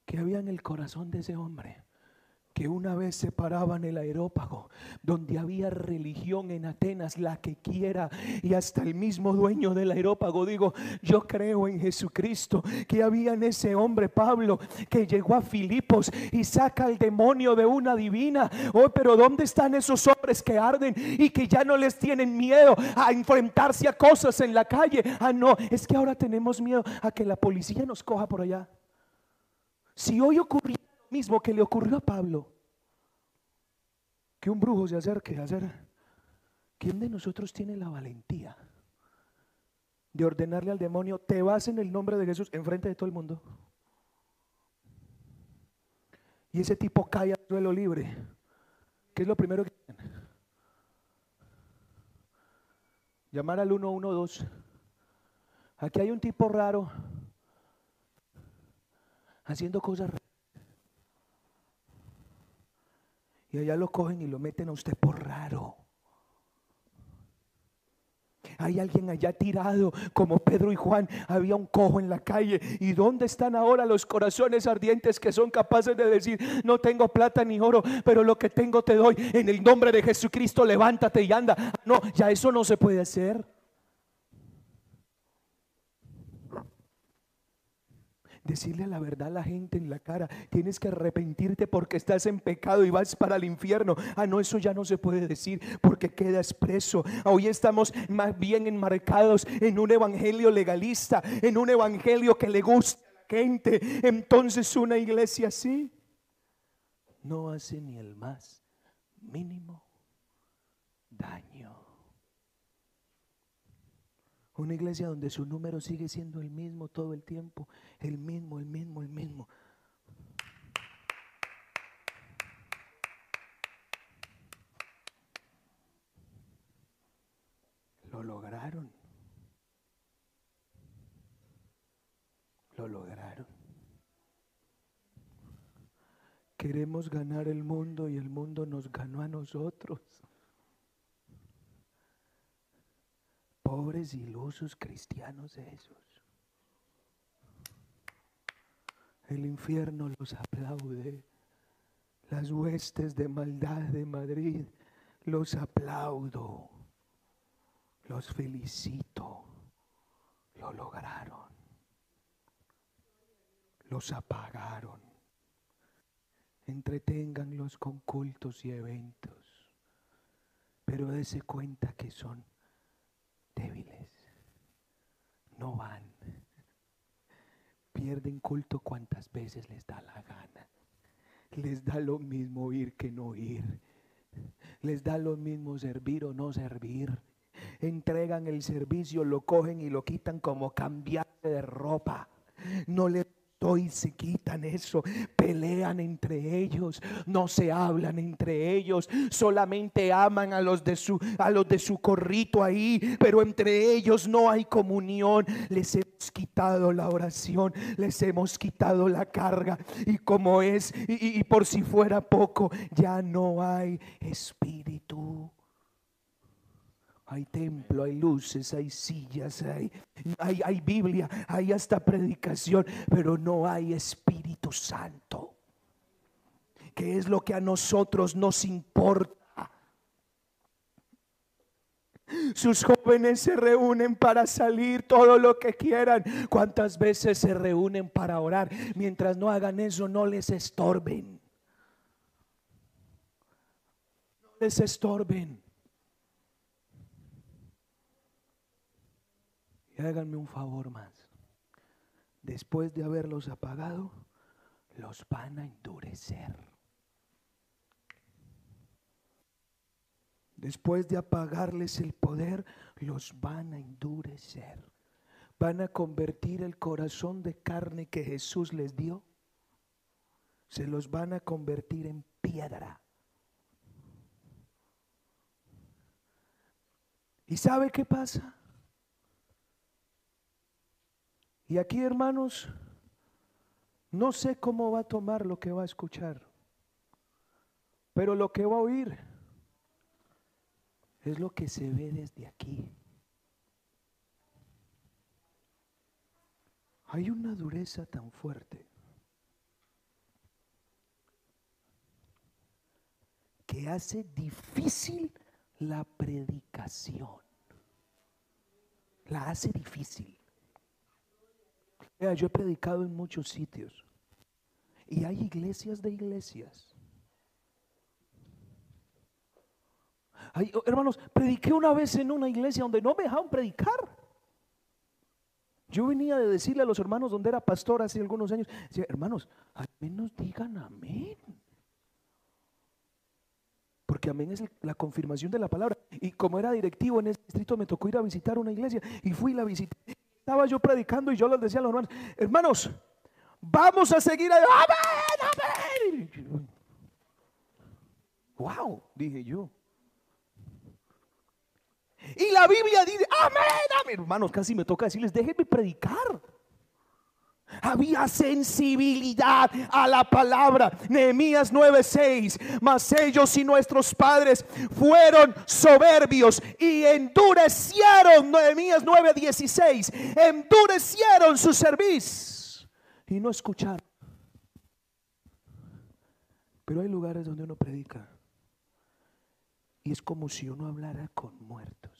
Que había en el corazón de ese hombre? Que una vez se paraba en el aerópago, donde había religión en Atenas, la que quiera, y hasta el mismo dueño del aerópago, digo, yo creo en Jesucristo, que había en ese hombre Pablo, que llegó a Filipos y saca al demonio de una divina. Oh, pero ¿dónde están esos hombres que arden y que ya no les tienen miedo a enfrentarse a cosas en la calle? Ah, no, es que ahora tenemos miedo a que la policía nos coja por allá. Si hoy ocurrió mismo que le ocurrió a Pablo. Que un brujo se acerque a hacer. ¿Quién de nosotros tiene la valentía de ordenarle al demonio, te vas en el nombre de Jesús enfrente de todo el mundo? Y ese tipo cae al suelo libre. ¿Qué es lo primero que Llamar al 112. Aquí hay un tipo raro haciendo cosas raras. Y allá lo cogen y lo meten a usted por raro. Hay alguien allá tirado como Pedro y Juan. Había un cojo en la calle. ¿Y dónde están ahora los corazones ardientes que son capaces de decir, no tengo plata ni oro, pero lo que tengo te doy. En el nombre de Jesucristo, levántate y anda. No, ya eso no se puede hacer. Decirle la verdad a la gente en la cara. Tienes que arrepentirte porque estás en pecado y vas para el infierno. Ah, no, eso ya no se puede decir porque queda expreso. Hoy estamos más bien enmarcados en un evangelio legalista, en un evangelio que le gusta a la gente. Entonces una iglesia así no hace ni el más mínimo daño. Una iglesia donde su número sigue siendo el mismo todo el tiempo, el mismo, el mismo, el mismo. Lo lograron. Lo lograron. Queremos ganar el mundo y el mundo nos ganó a nosotros. Pobres ilusos cristianos esos. El infierno los aplaude. Las huestes de maldad de Madrid los aplaudo. Los felicito. Lo lograron. Los apagaron. Entreténganlos con cultos y eventos. Pero dése cuenta que son débiles. No van. Pierden culto cuantas veces les da la gana. Les da lo mismo ir que no ir. Les da lo mismo servir o no servir. Entregan el servicio, lo cogen y lo quitan como cambiarse de ropa. No le y se quitan eso, pelean entre ellos, no se hablan entre ellos, solamente aman a los de su a los de su corrito ahí, pero entre ellos no hay comunión. Les hemos quitado la oración, les hemos quitado la carga y como es y por si fuera poco, ya no hay espíritu. Hay templo, hay luces, hay sillas, hay, hay, hay, Biblia, hay hasta predicación, pero no hay Espíritu Santo. ¿Qué es lo que a nosotros nos importa? Sus jóvenes se reúnen para salir todo lo que quieran. ¿Cuántas veces se reúnen para orar? Mientras no hagan eso, no les estorben. No les estorben. Y háganme un favor más. Después de haberlos apagado, los van a endurecer. Después de apagarles el poder, los van a endurecer. Van a convertir el corazón de carne que Jesús les dio. Se los van a convertir en piedra. ¿Y sabe qué pasa? Y aquí, hermanos, no sé cómo va a tomar lo que va a escuchar, pero lo que va a oír es lo que se ve desde aquí. Hay una dureza tan fuerte que hace difícil la predicación. La hace difícil yo he predicado en muchos sitios y hay iglesias de iglesias. Oh, hermanos, prediqué una vez en una iglesia donde no me dejaban predicar. Yo venía de decirle a los hermanos donde era pastor hace algunos años, hermanos, al menos digan amén. Porque amén es la confirmación de la palabra. Y como era directivo en ese distrito, me tocó ir a visitar una iglesia y fui y la visité. Estaba yo predicando y yo les decía a los hermanos, hermanos, vamos a seguir. Amén, amén. Wow, dije yo. Y la Biblia dice, amén, amén. Hermanos, casi me toca decirles, déjenme predicar. Había sensibilidad a la palabra. Nehemías 9:6. Mas ellos y nuestros padres fueron soberbios y endurecieron. Nehemías 9:16. Endurecieron su servicio y no escucharon. Pero hay lugares donde uno predica y es como si uno hablara con muertos.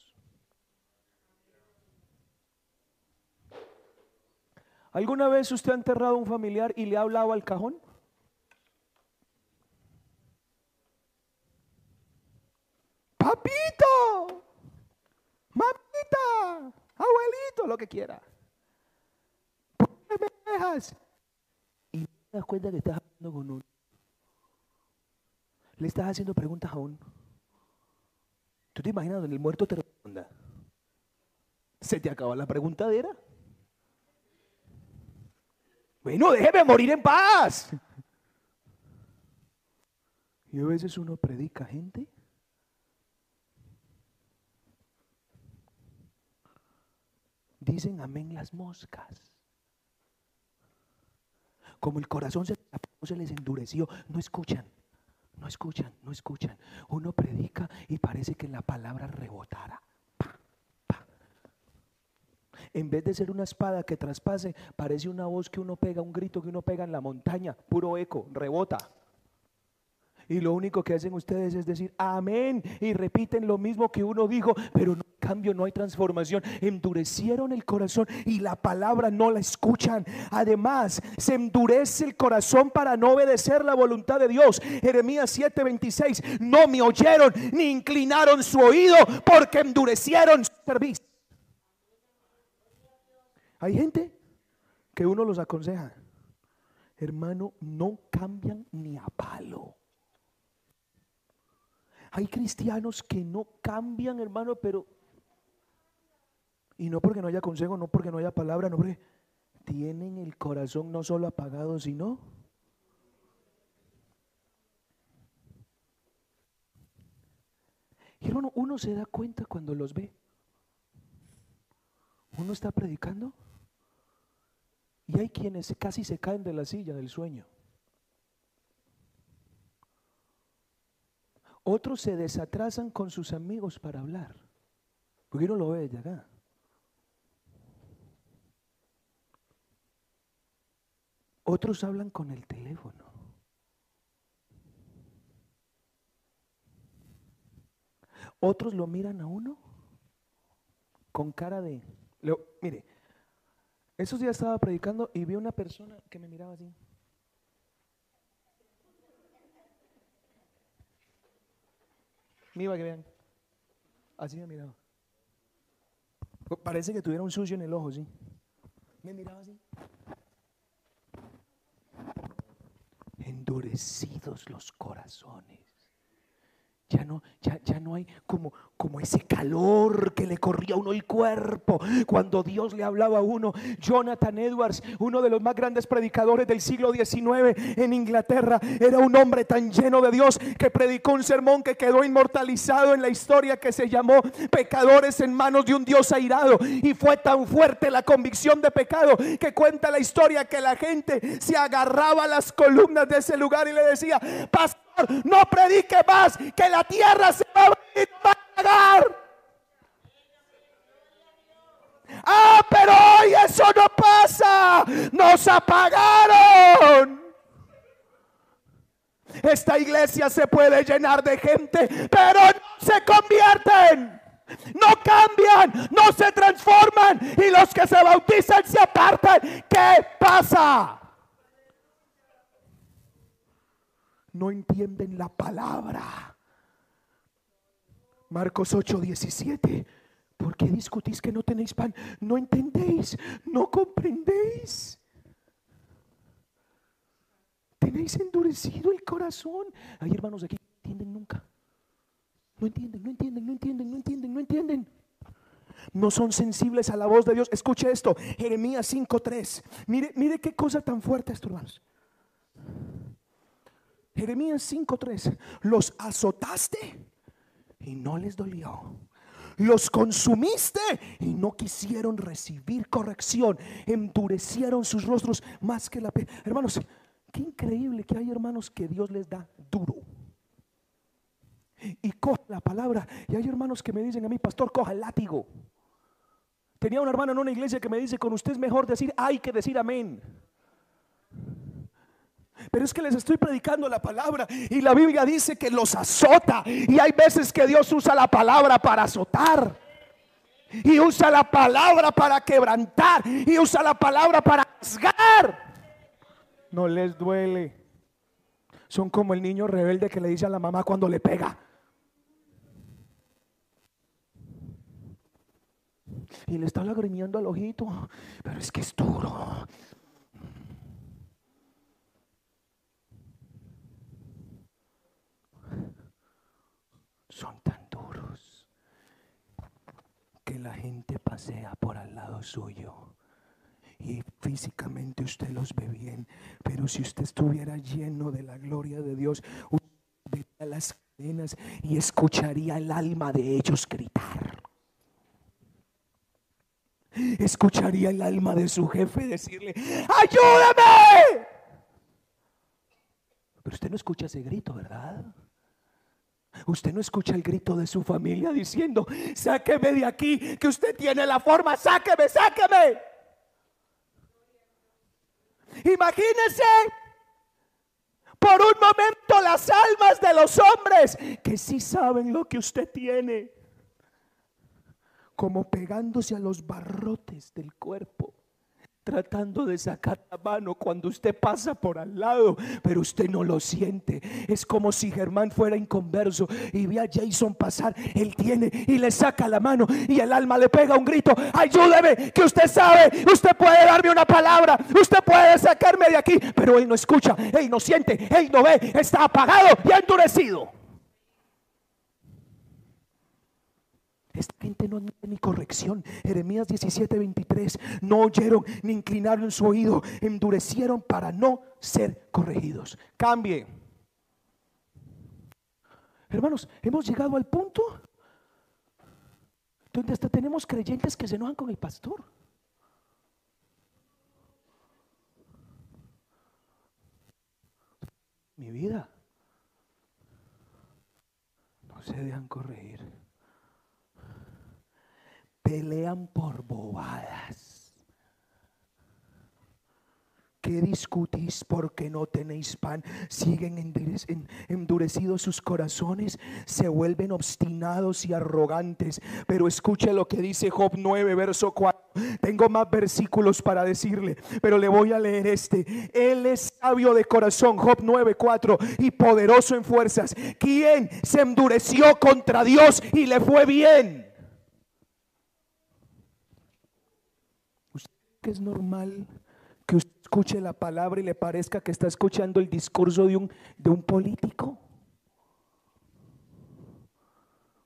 ¿Alguna vez usted ha enterrado a un familiar y le ha hablado al cajón? Papito, mamita, abuelito, lo que quiera. ¿Por qué me dejas? Y te das cuenta que estás hablando con uno. Le estás haciendo preguntas a uno. ¿Tú te imaginas donde el muerto te responda? Se te acaba la preguntadera. Bueno, déjeme morir en paz. Y a veces uno predica gente. Dicen amén las moscas. Como el corazón se, se les endureció, no escuchan. No escuchan, no escuchan. Uno predica y parece que la palabra rebotara. En vez de ser una espada que traspase, parece una voz que uno pega, un grito que uno pega en la montaña, puro eco, rebota. Y lo único que hacen ustedes es decir amén y repiten lo mismo que uno dijo, pero no cambio, no hay transformación. Endurecieron el corazón y la palabra no la escuchan. Además, se endurece el corazón para no obedecer la voluntad de Dios. Jeremías 7:26, no me oyeron ni inclinaron su oído porque endurecieron su servicio. Hay gente que uno los aconseja, hermano, no cambian ni a palo. Hay cristianos que no cambian, hermano, pero... Y no porque no haya consejo, no porque no haya palabra, no porque tienen el corazón no solo apagado, sino... Y hermano, uno se da cuenta cuando los ve. Uno está predicando y hay quienes casi se caen de la silla del sueño. Otros se desatrasan con sus amigos para hablar. Porque uno lo ve acá. Otros hablan con el teléfono. Otros lo miran a uno con cara de... mire, esos días estaba predicando y vi una persona que me miraba así. Mira que vean. Así me miraba. Parece que tuviera un sucio en el ojo, sí. Me miraba así. Endurecidos los corazones. Ya no, ya, ya no hay como, como ese calor que le corría a uno el cuerpo cuando Dios le hablaba a uno. Jonathan Edwards, uno de los más grandes predicadores del siglo XIX en Inglaterra, era un hombre tan lleno de Dios que predicó un sermón que quedó inmortalizado en la historia que se llamó Pecadores en manos de un Dios airado. Y fue tan fuerte la convicción de pecado que cuenta la historia que la gente se agarraba a las columnas de ese lugar y le decía, no predique más, que la tierra se va a pagar. Ah, pero hoy eso no pasa. Nos apagaron. Esta iglesia se puede llenar de gente, pero no se convierten. No cambian, no se transforman y los que se bautizan se apartan. ¿Qué pasa? No entienden la palabra. Marcos 8, 17. ¿Por qué discutís que no tenéis pan? No entendéis, no comprendéis. Tenéis endurecido el corazón. Hay hermanos aquí que no entienden nunca. No entienden, no entienden, no entienden, no entienden, no entienden. No son sensibles a la voz de Dios. Escuche esto, Jeremías 5:3. Mire, mire qué cosa tan fuerte esto, hermanos. Jeremías 5:3, los azotaste y no les dolió. los consumiste y no quisieron recibir corrección, endurecieron sus rostros más que la pe- Hermanos, qué increíble que hay hermanos que Dios les da duro. Y coge la palabra. Y hay hermanos que me dicen a mí, pastor, coja el látigo. Tenía una hermana en una iglesia que me dice, con usted es mejor decir ay que decir amén. Pero es que les estoy predicando la palabra y la Biblia dice que los azota. Y hay veces que Dios usa la palabra para azotar. Y usa la palabra para quebrantar. Y usa la palabra para rasgar. No les duele. Son como el niño rebelde que le dice a la mamá cuando le pega. Y le está lagrimeando al ojito. Pero es que es duro. Son tan duros que la gente pasea por al lado suyo y físicamente usted los ve bien, pero si usted estuviera lleno de la gloria de Dios, usted vería las cadenas y escucharía el alma de ellos gritar. Escucharía el alma de su jefe decirle, ayúdame. Pero usted no escucha ese grito, ¿verdad? Usted no escucha el grito de su familia diciendo, sáqueme de aquí, que usted tiene la forma, sáqueme, sáqueme. Imagínese por un momento las almas de los hombres que sí saben lo que usted tiene, como pegándose a los barrotes del cuerpo tratando de sacar la mano cuando usted pasa por al lado, pero usted no lo siente. Es como si Germán fuera inconverso y ve a Jason pasar, él tiene y le saca la mano y el alma le pega un grito, ayúdeme, que usted sabe, usted puede darme una palabra, usted puede sacarme de aquí, pero él no escucha, él no siente, él no ve, está apagado y endurecido. Esta gente no admite ni corrección. Jeremías 17, 23. No oyeron ni inclinaron su oído. Endurecieron para no ser corregidos. Cambie. Hermanos, hemos llegado al punto donde hasta tenemos creyentes que se enojan con el pastor. Mi vida. No se dejan corregir pelean por bobadas. ¿Qué discutís porque no tenéis pan? Siguen endurec- en- endurecidos sus corazones, se vuelven obstinados y arrogantes. Pero escuche lo que dice Job 9, verso 4. Tengo más versículos para decirle, pero le voy a leer este. Él es sabio de corazón, Job 9, 4, y poderoso en fuerzas. ¿Quién se endureció contra Dios y le fue bien? Que es normal que usted escuche la palabra y le parezca que está escuchando el discurso de un, de un político?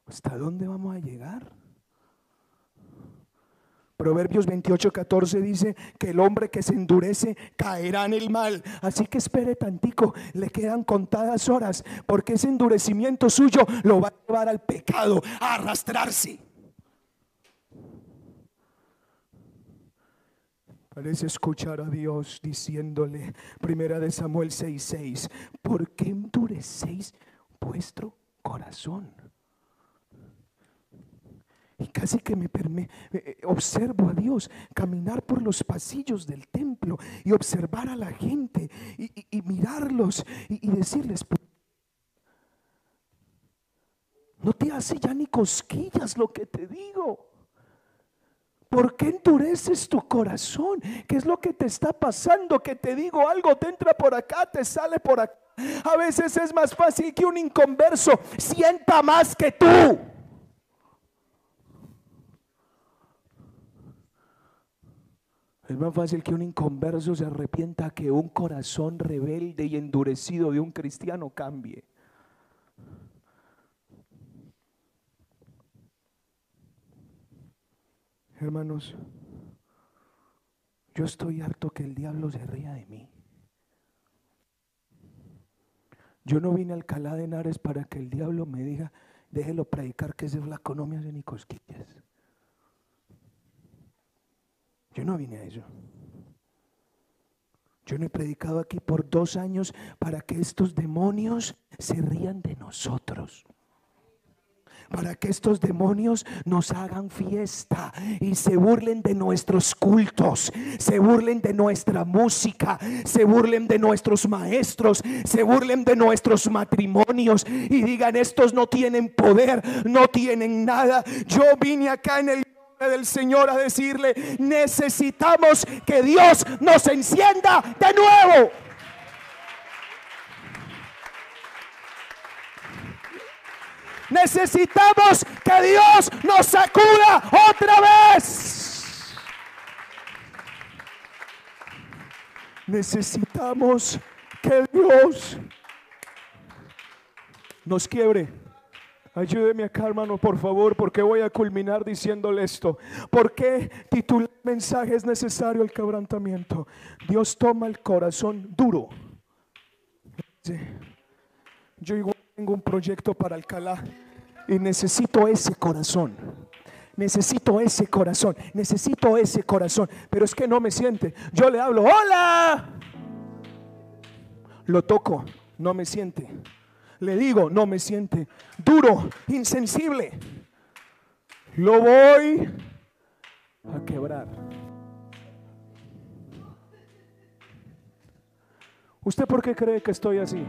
¿Hasta dónde vamos a llegar? Proverbios 28, 14 dice que el hombre que se endurece caerá en el mal. Así que espere tantico, le quedan contadas horas, porque ese endurecimiento suyo lo va a llevar al pecado, a arrastrarse. Parece escuchar a Dios diciéndole, primera de Samuel 6:6, ¿por qué endurecéis vuestro corazón? Y casi que me perme, eh, observo a Dios caminar por los pasillos del templo y observar a la gente y, mirarlos y, y decirles, no te hace ya ni cosquillas lo que te digo. ¿Por qué endureces tu corazón? ¿Qué es lo que te está pasando? Que te digo algo, te entra por acá, te sale por acá. A veces es más fácil que un inconverso sienta más que tú. Es más fácil que un inconverso se arrepienta que un corazón rebelde y endurecido de un cristiano cambie. Hermanos, yo estoy harto que el diablo se ría de mí. Yo no vine a Alcalá de Henares para que el diablo me diga déjelo predicar que ese flaco no me hace ni cosquillas. Yo no vine a eso. Yo no he predicado aquí por dos años para que estos demonios se rían de nosotros para que estos demonios nos hagan fiesta y se burlen de nuestros cultos, se burlen de nuestra música, se burlen de nuestros maestros, se burlen de nuestros matrimonios y digan estos no tienen poder, no tienen nada. Yo vine acá en el nombre del Señor a decirle, necesitamos que Dios nos encienda de nuevo. Necesitamos que Dios nos sacuda otra vez. Necesitamos que Dios nos quiebre. Ayúdeme acá, hermano, por favor, porque voy a culminar diciéndole esto. ¿Por qué titular mensaje es necesario el quebrantamiento? Dios toma el corazón duro. Yo igual tengo un proyecto para Alcalá y necesito ese corazón. Necesito ese corazón, necesito ese corazón, pero es que no me siente. Yo le hablo, hola. Lo toco, no me siente. Le digo, no me siente. Duro, insensible. Lo voy a quebrar. ¿Usted por qué cree que estoy así?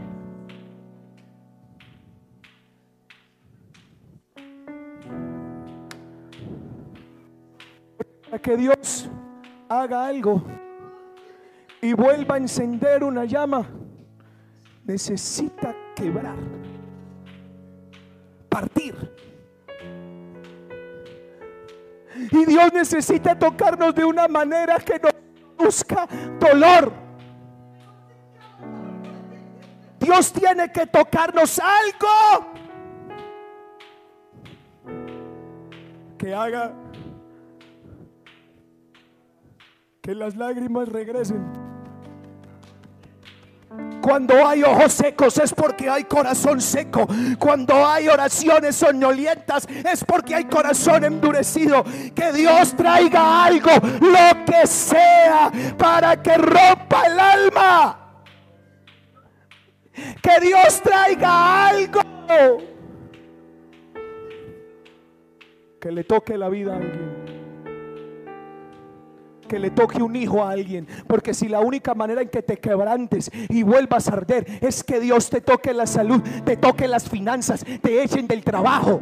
Para que Dios haga algo y vuelva a encender una llama, necesita quebrar, partir. Y Dios necesita tocarnos de una manera que nos busca dolor. Dios tiene que tocarnos algo que haga que las lágrimas regresen. Cuando hay ojos secos es porque hay corazón seco. Cuando hay oraciones soñolientas es porque hay corazón endurecido. Que Dios traiga algo, lo que sea, para que rompa el alma. Que Dios traiga algo que le toque la vida a alguien que le toque un hijo a alguien. Porque si la única manera en que te quebrantes y vuelvas a arder es que Dios te toque la salud, te toque las finanzas, te echen del trabajo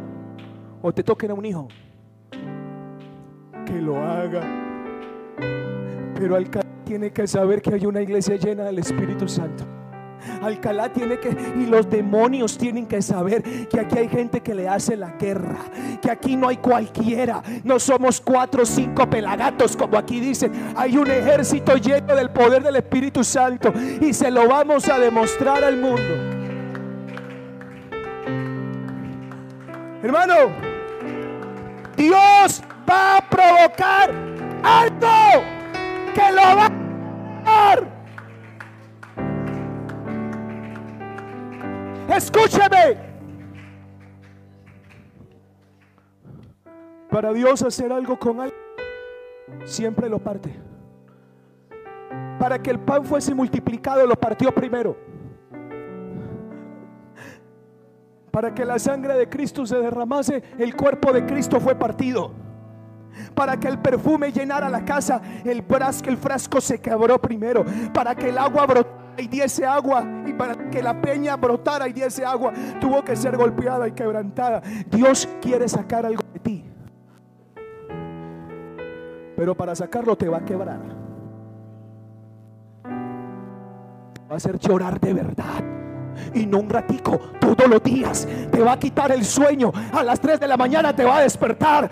o te toquen a un hijo. Que lo haga. Pero Alcalá tiene que saber que hay una iglesia llena del Espíritu Santo. Alcalá tiene que, y los demonios tienen que saber que aquí hay gente que le hace la guerra, que aquí no hay cualquiera, no somos cuatro o cinco pelagatos como aquí dicen, hay un ejército lleno del poder del Espíritu Santo y se lo vamos a demostrar al mundo. Hermano, Dios va a provocar algo que lo va a dar. Escúcheme. Para Dios hacer algo con alguien, siempre lo parte. Para que el pan fuese multiplicado, lo partió primero. Para que la sangre de Cristo se derramase, el cuerpo de Cristo fue partido. Para que el perfume llenara la casa, el, frasco, el frasco se quebró primero. Para que el agua brotara y diese agua y para que la peña brotara y diese agua tuvo que ser golpeada y quebrantada. Dios quiere sacar algo de ti. Pero para sacarlo te va a quebrar. Va a hacer llorar de verdad. Y no un ratico, todos los días. Te va a quitar el sueño. A las 3 de la mañana te va a despertar.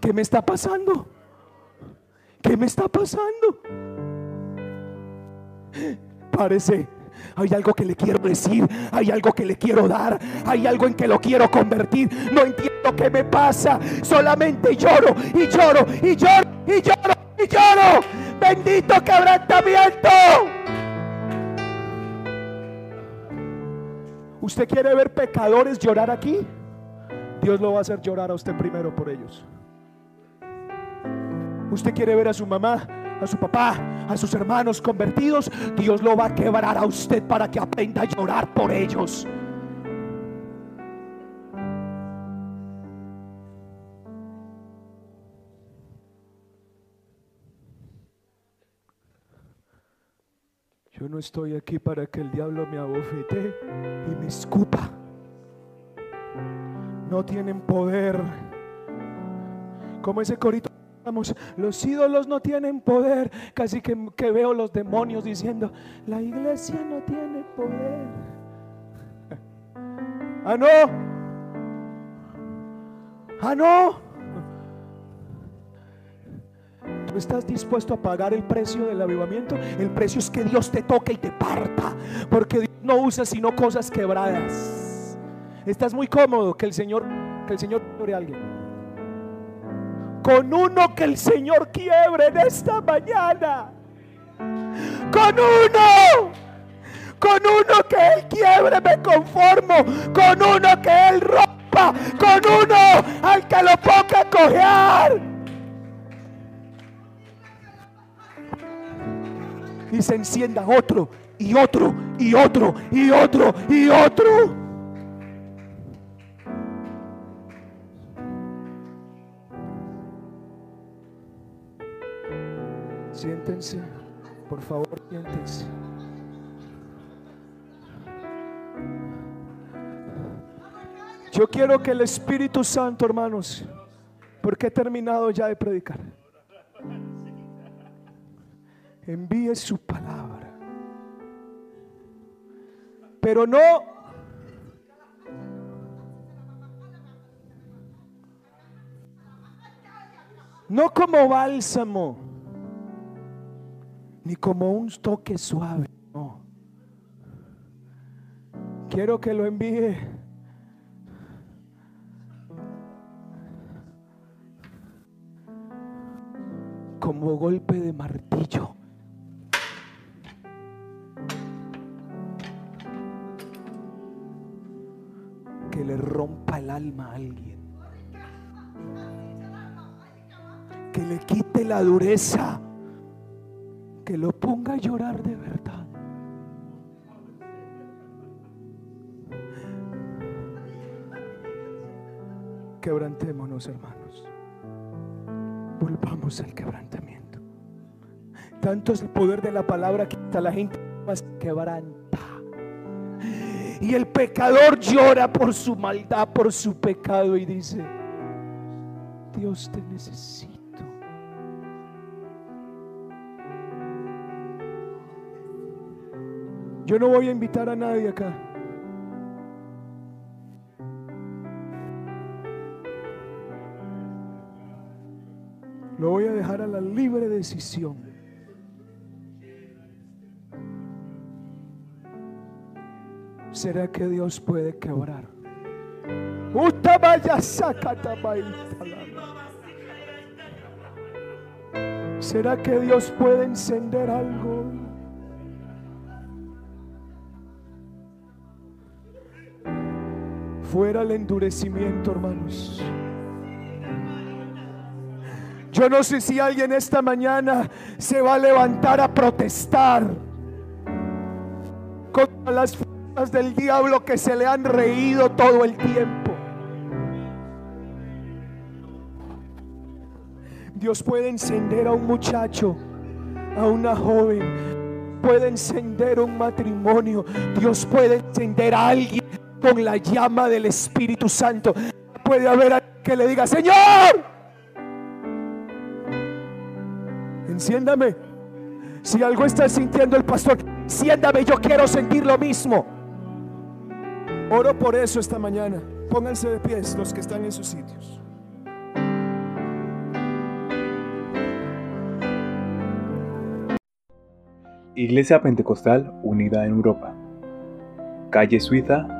¿Qué me está pasando? ¿Qué me está pasando? Parece hay algo que le quiero decir, hay algo que le quiero dar, hay algo en que lo quiero convertir. No entiendo qué me pasa, solamente lloro y lloro y lloro y lloro y lloro. Bendito quebrantamiento. ¿Usted quiere ver pecadores llorar aquí? Dios lo va a hacer llorar a usted primero por ellos. Usted quiere ver a su mamá, a su papá, a sus hermanos convertidos. Dios lo va a quebrar a usted para que aprenda a llorar por ellos. Yo no estoy aquí para que el diablo me abofete y me escupa. No tienen poder. Como ese corito, los ídolos no tienen poder. Casi que, que veo los demonios diciendo, la iglesia no tiene poder. Ah, no. Ah, no. ¿Tú estás dispuesto a pagar el precio del avivamiento? El precio es que Dios te toque y te parta. Porque Dios no usa sino cosas quebradas. Estás muy cómodo que el Señor, que el Señor a alguien. Con uno que el Señor quiebre en esta mañana. Con uno. Con uno que Él quiebre me conformo. Con uno que Él rompa. Con uno al que lo ponga a cojear. y se encienda otro y otro y otro y otro y otro. Siéntense, por favor, siéntense. Yo quiero que el Espíritu Santo, hermanos, porque he terminado ya de predicar envíe su palabra. Pero no no como bálsamo, ni como un toque suave, no. Quiero que lo envíe como golpe de martillo. le rompa el alma a alguien. Que le quite la dureza. Que lo ponga a llorar de verdad. Quebrantémonos, hermanos. Volvamos al quebrantamiento. Tanto es el poder de la palabra que hasta la gente más quebranta. Y el pecador llora por su maldad, por su pecado y dice, Dios te necesito. Yo no voy a invitar a nadie acá. Lo voy a dejar a la libre decisión. ¿Será que Dios puede quebrar? ¿Será que Dios puede encender algo? Fuera el endurecimiento, hermanos. Yo no sé si alguien esta mañana se va a levantar a protestar contra las del diablo que se le han reído todo el tiempo. Dios puede encender a un muchacho, a una joven, puede encender un matrimonio, Dios puede encender a alguien con la llama del Espíritu Santo. Puede haber alguien que le diga, Señor, enciéndame. Si algo está sintiendo el pastor, enciéndame, yo quiero sentir lo mismo. Oro por eso esta mañana. Pónganse de pies los que están en sus sitios. Iglesia Pentecostal Unida en Europa. Calle Suiza,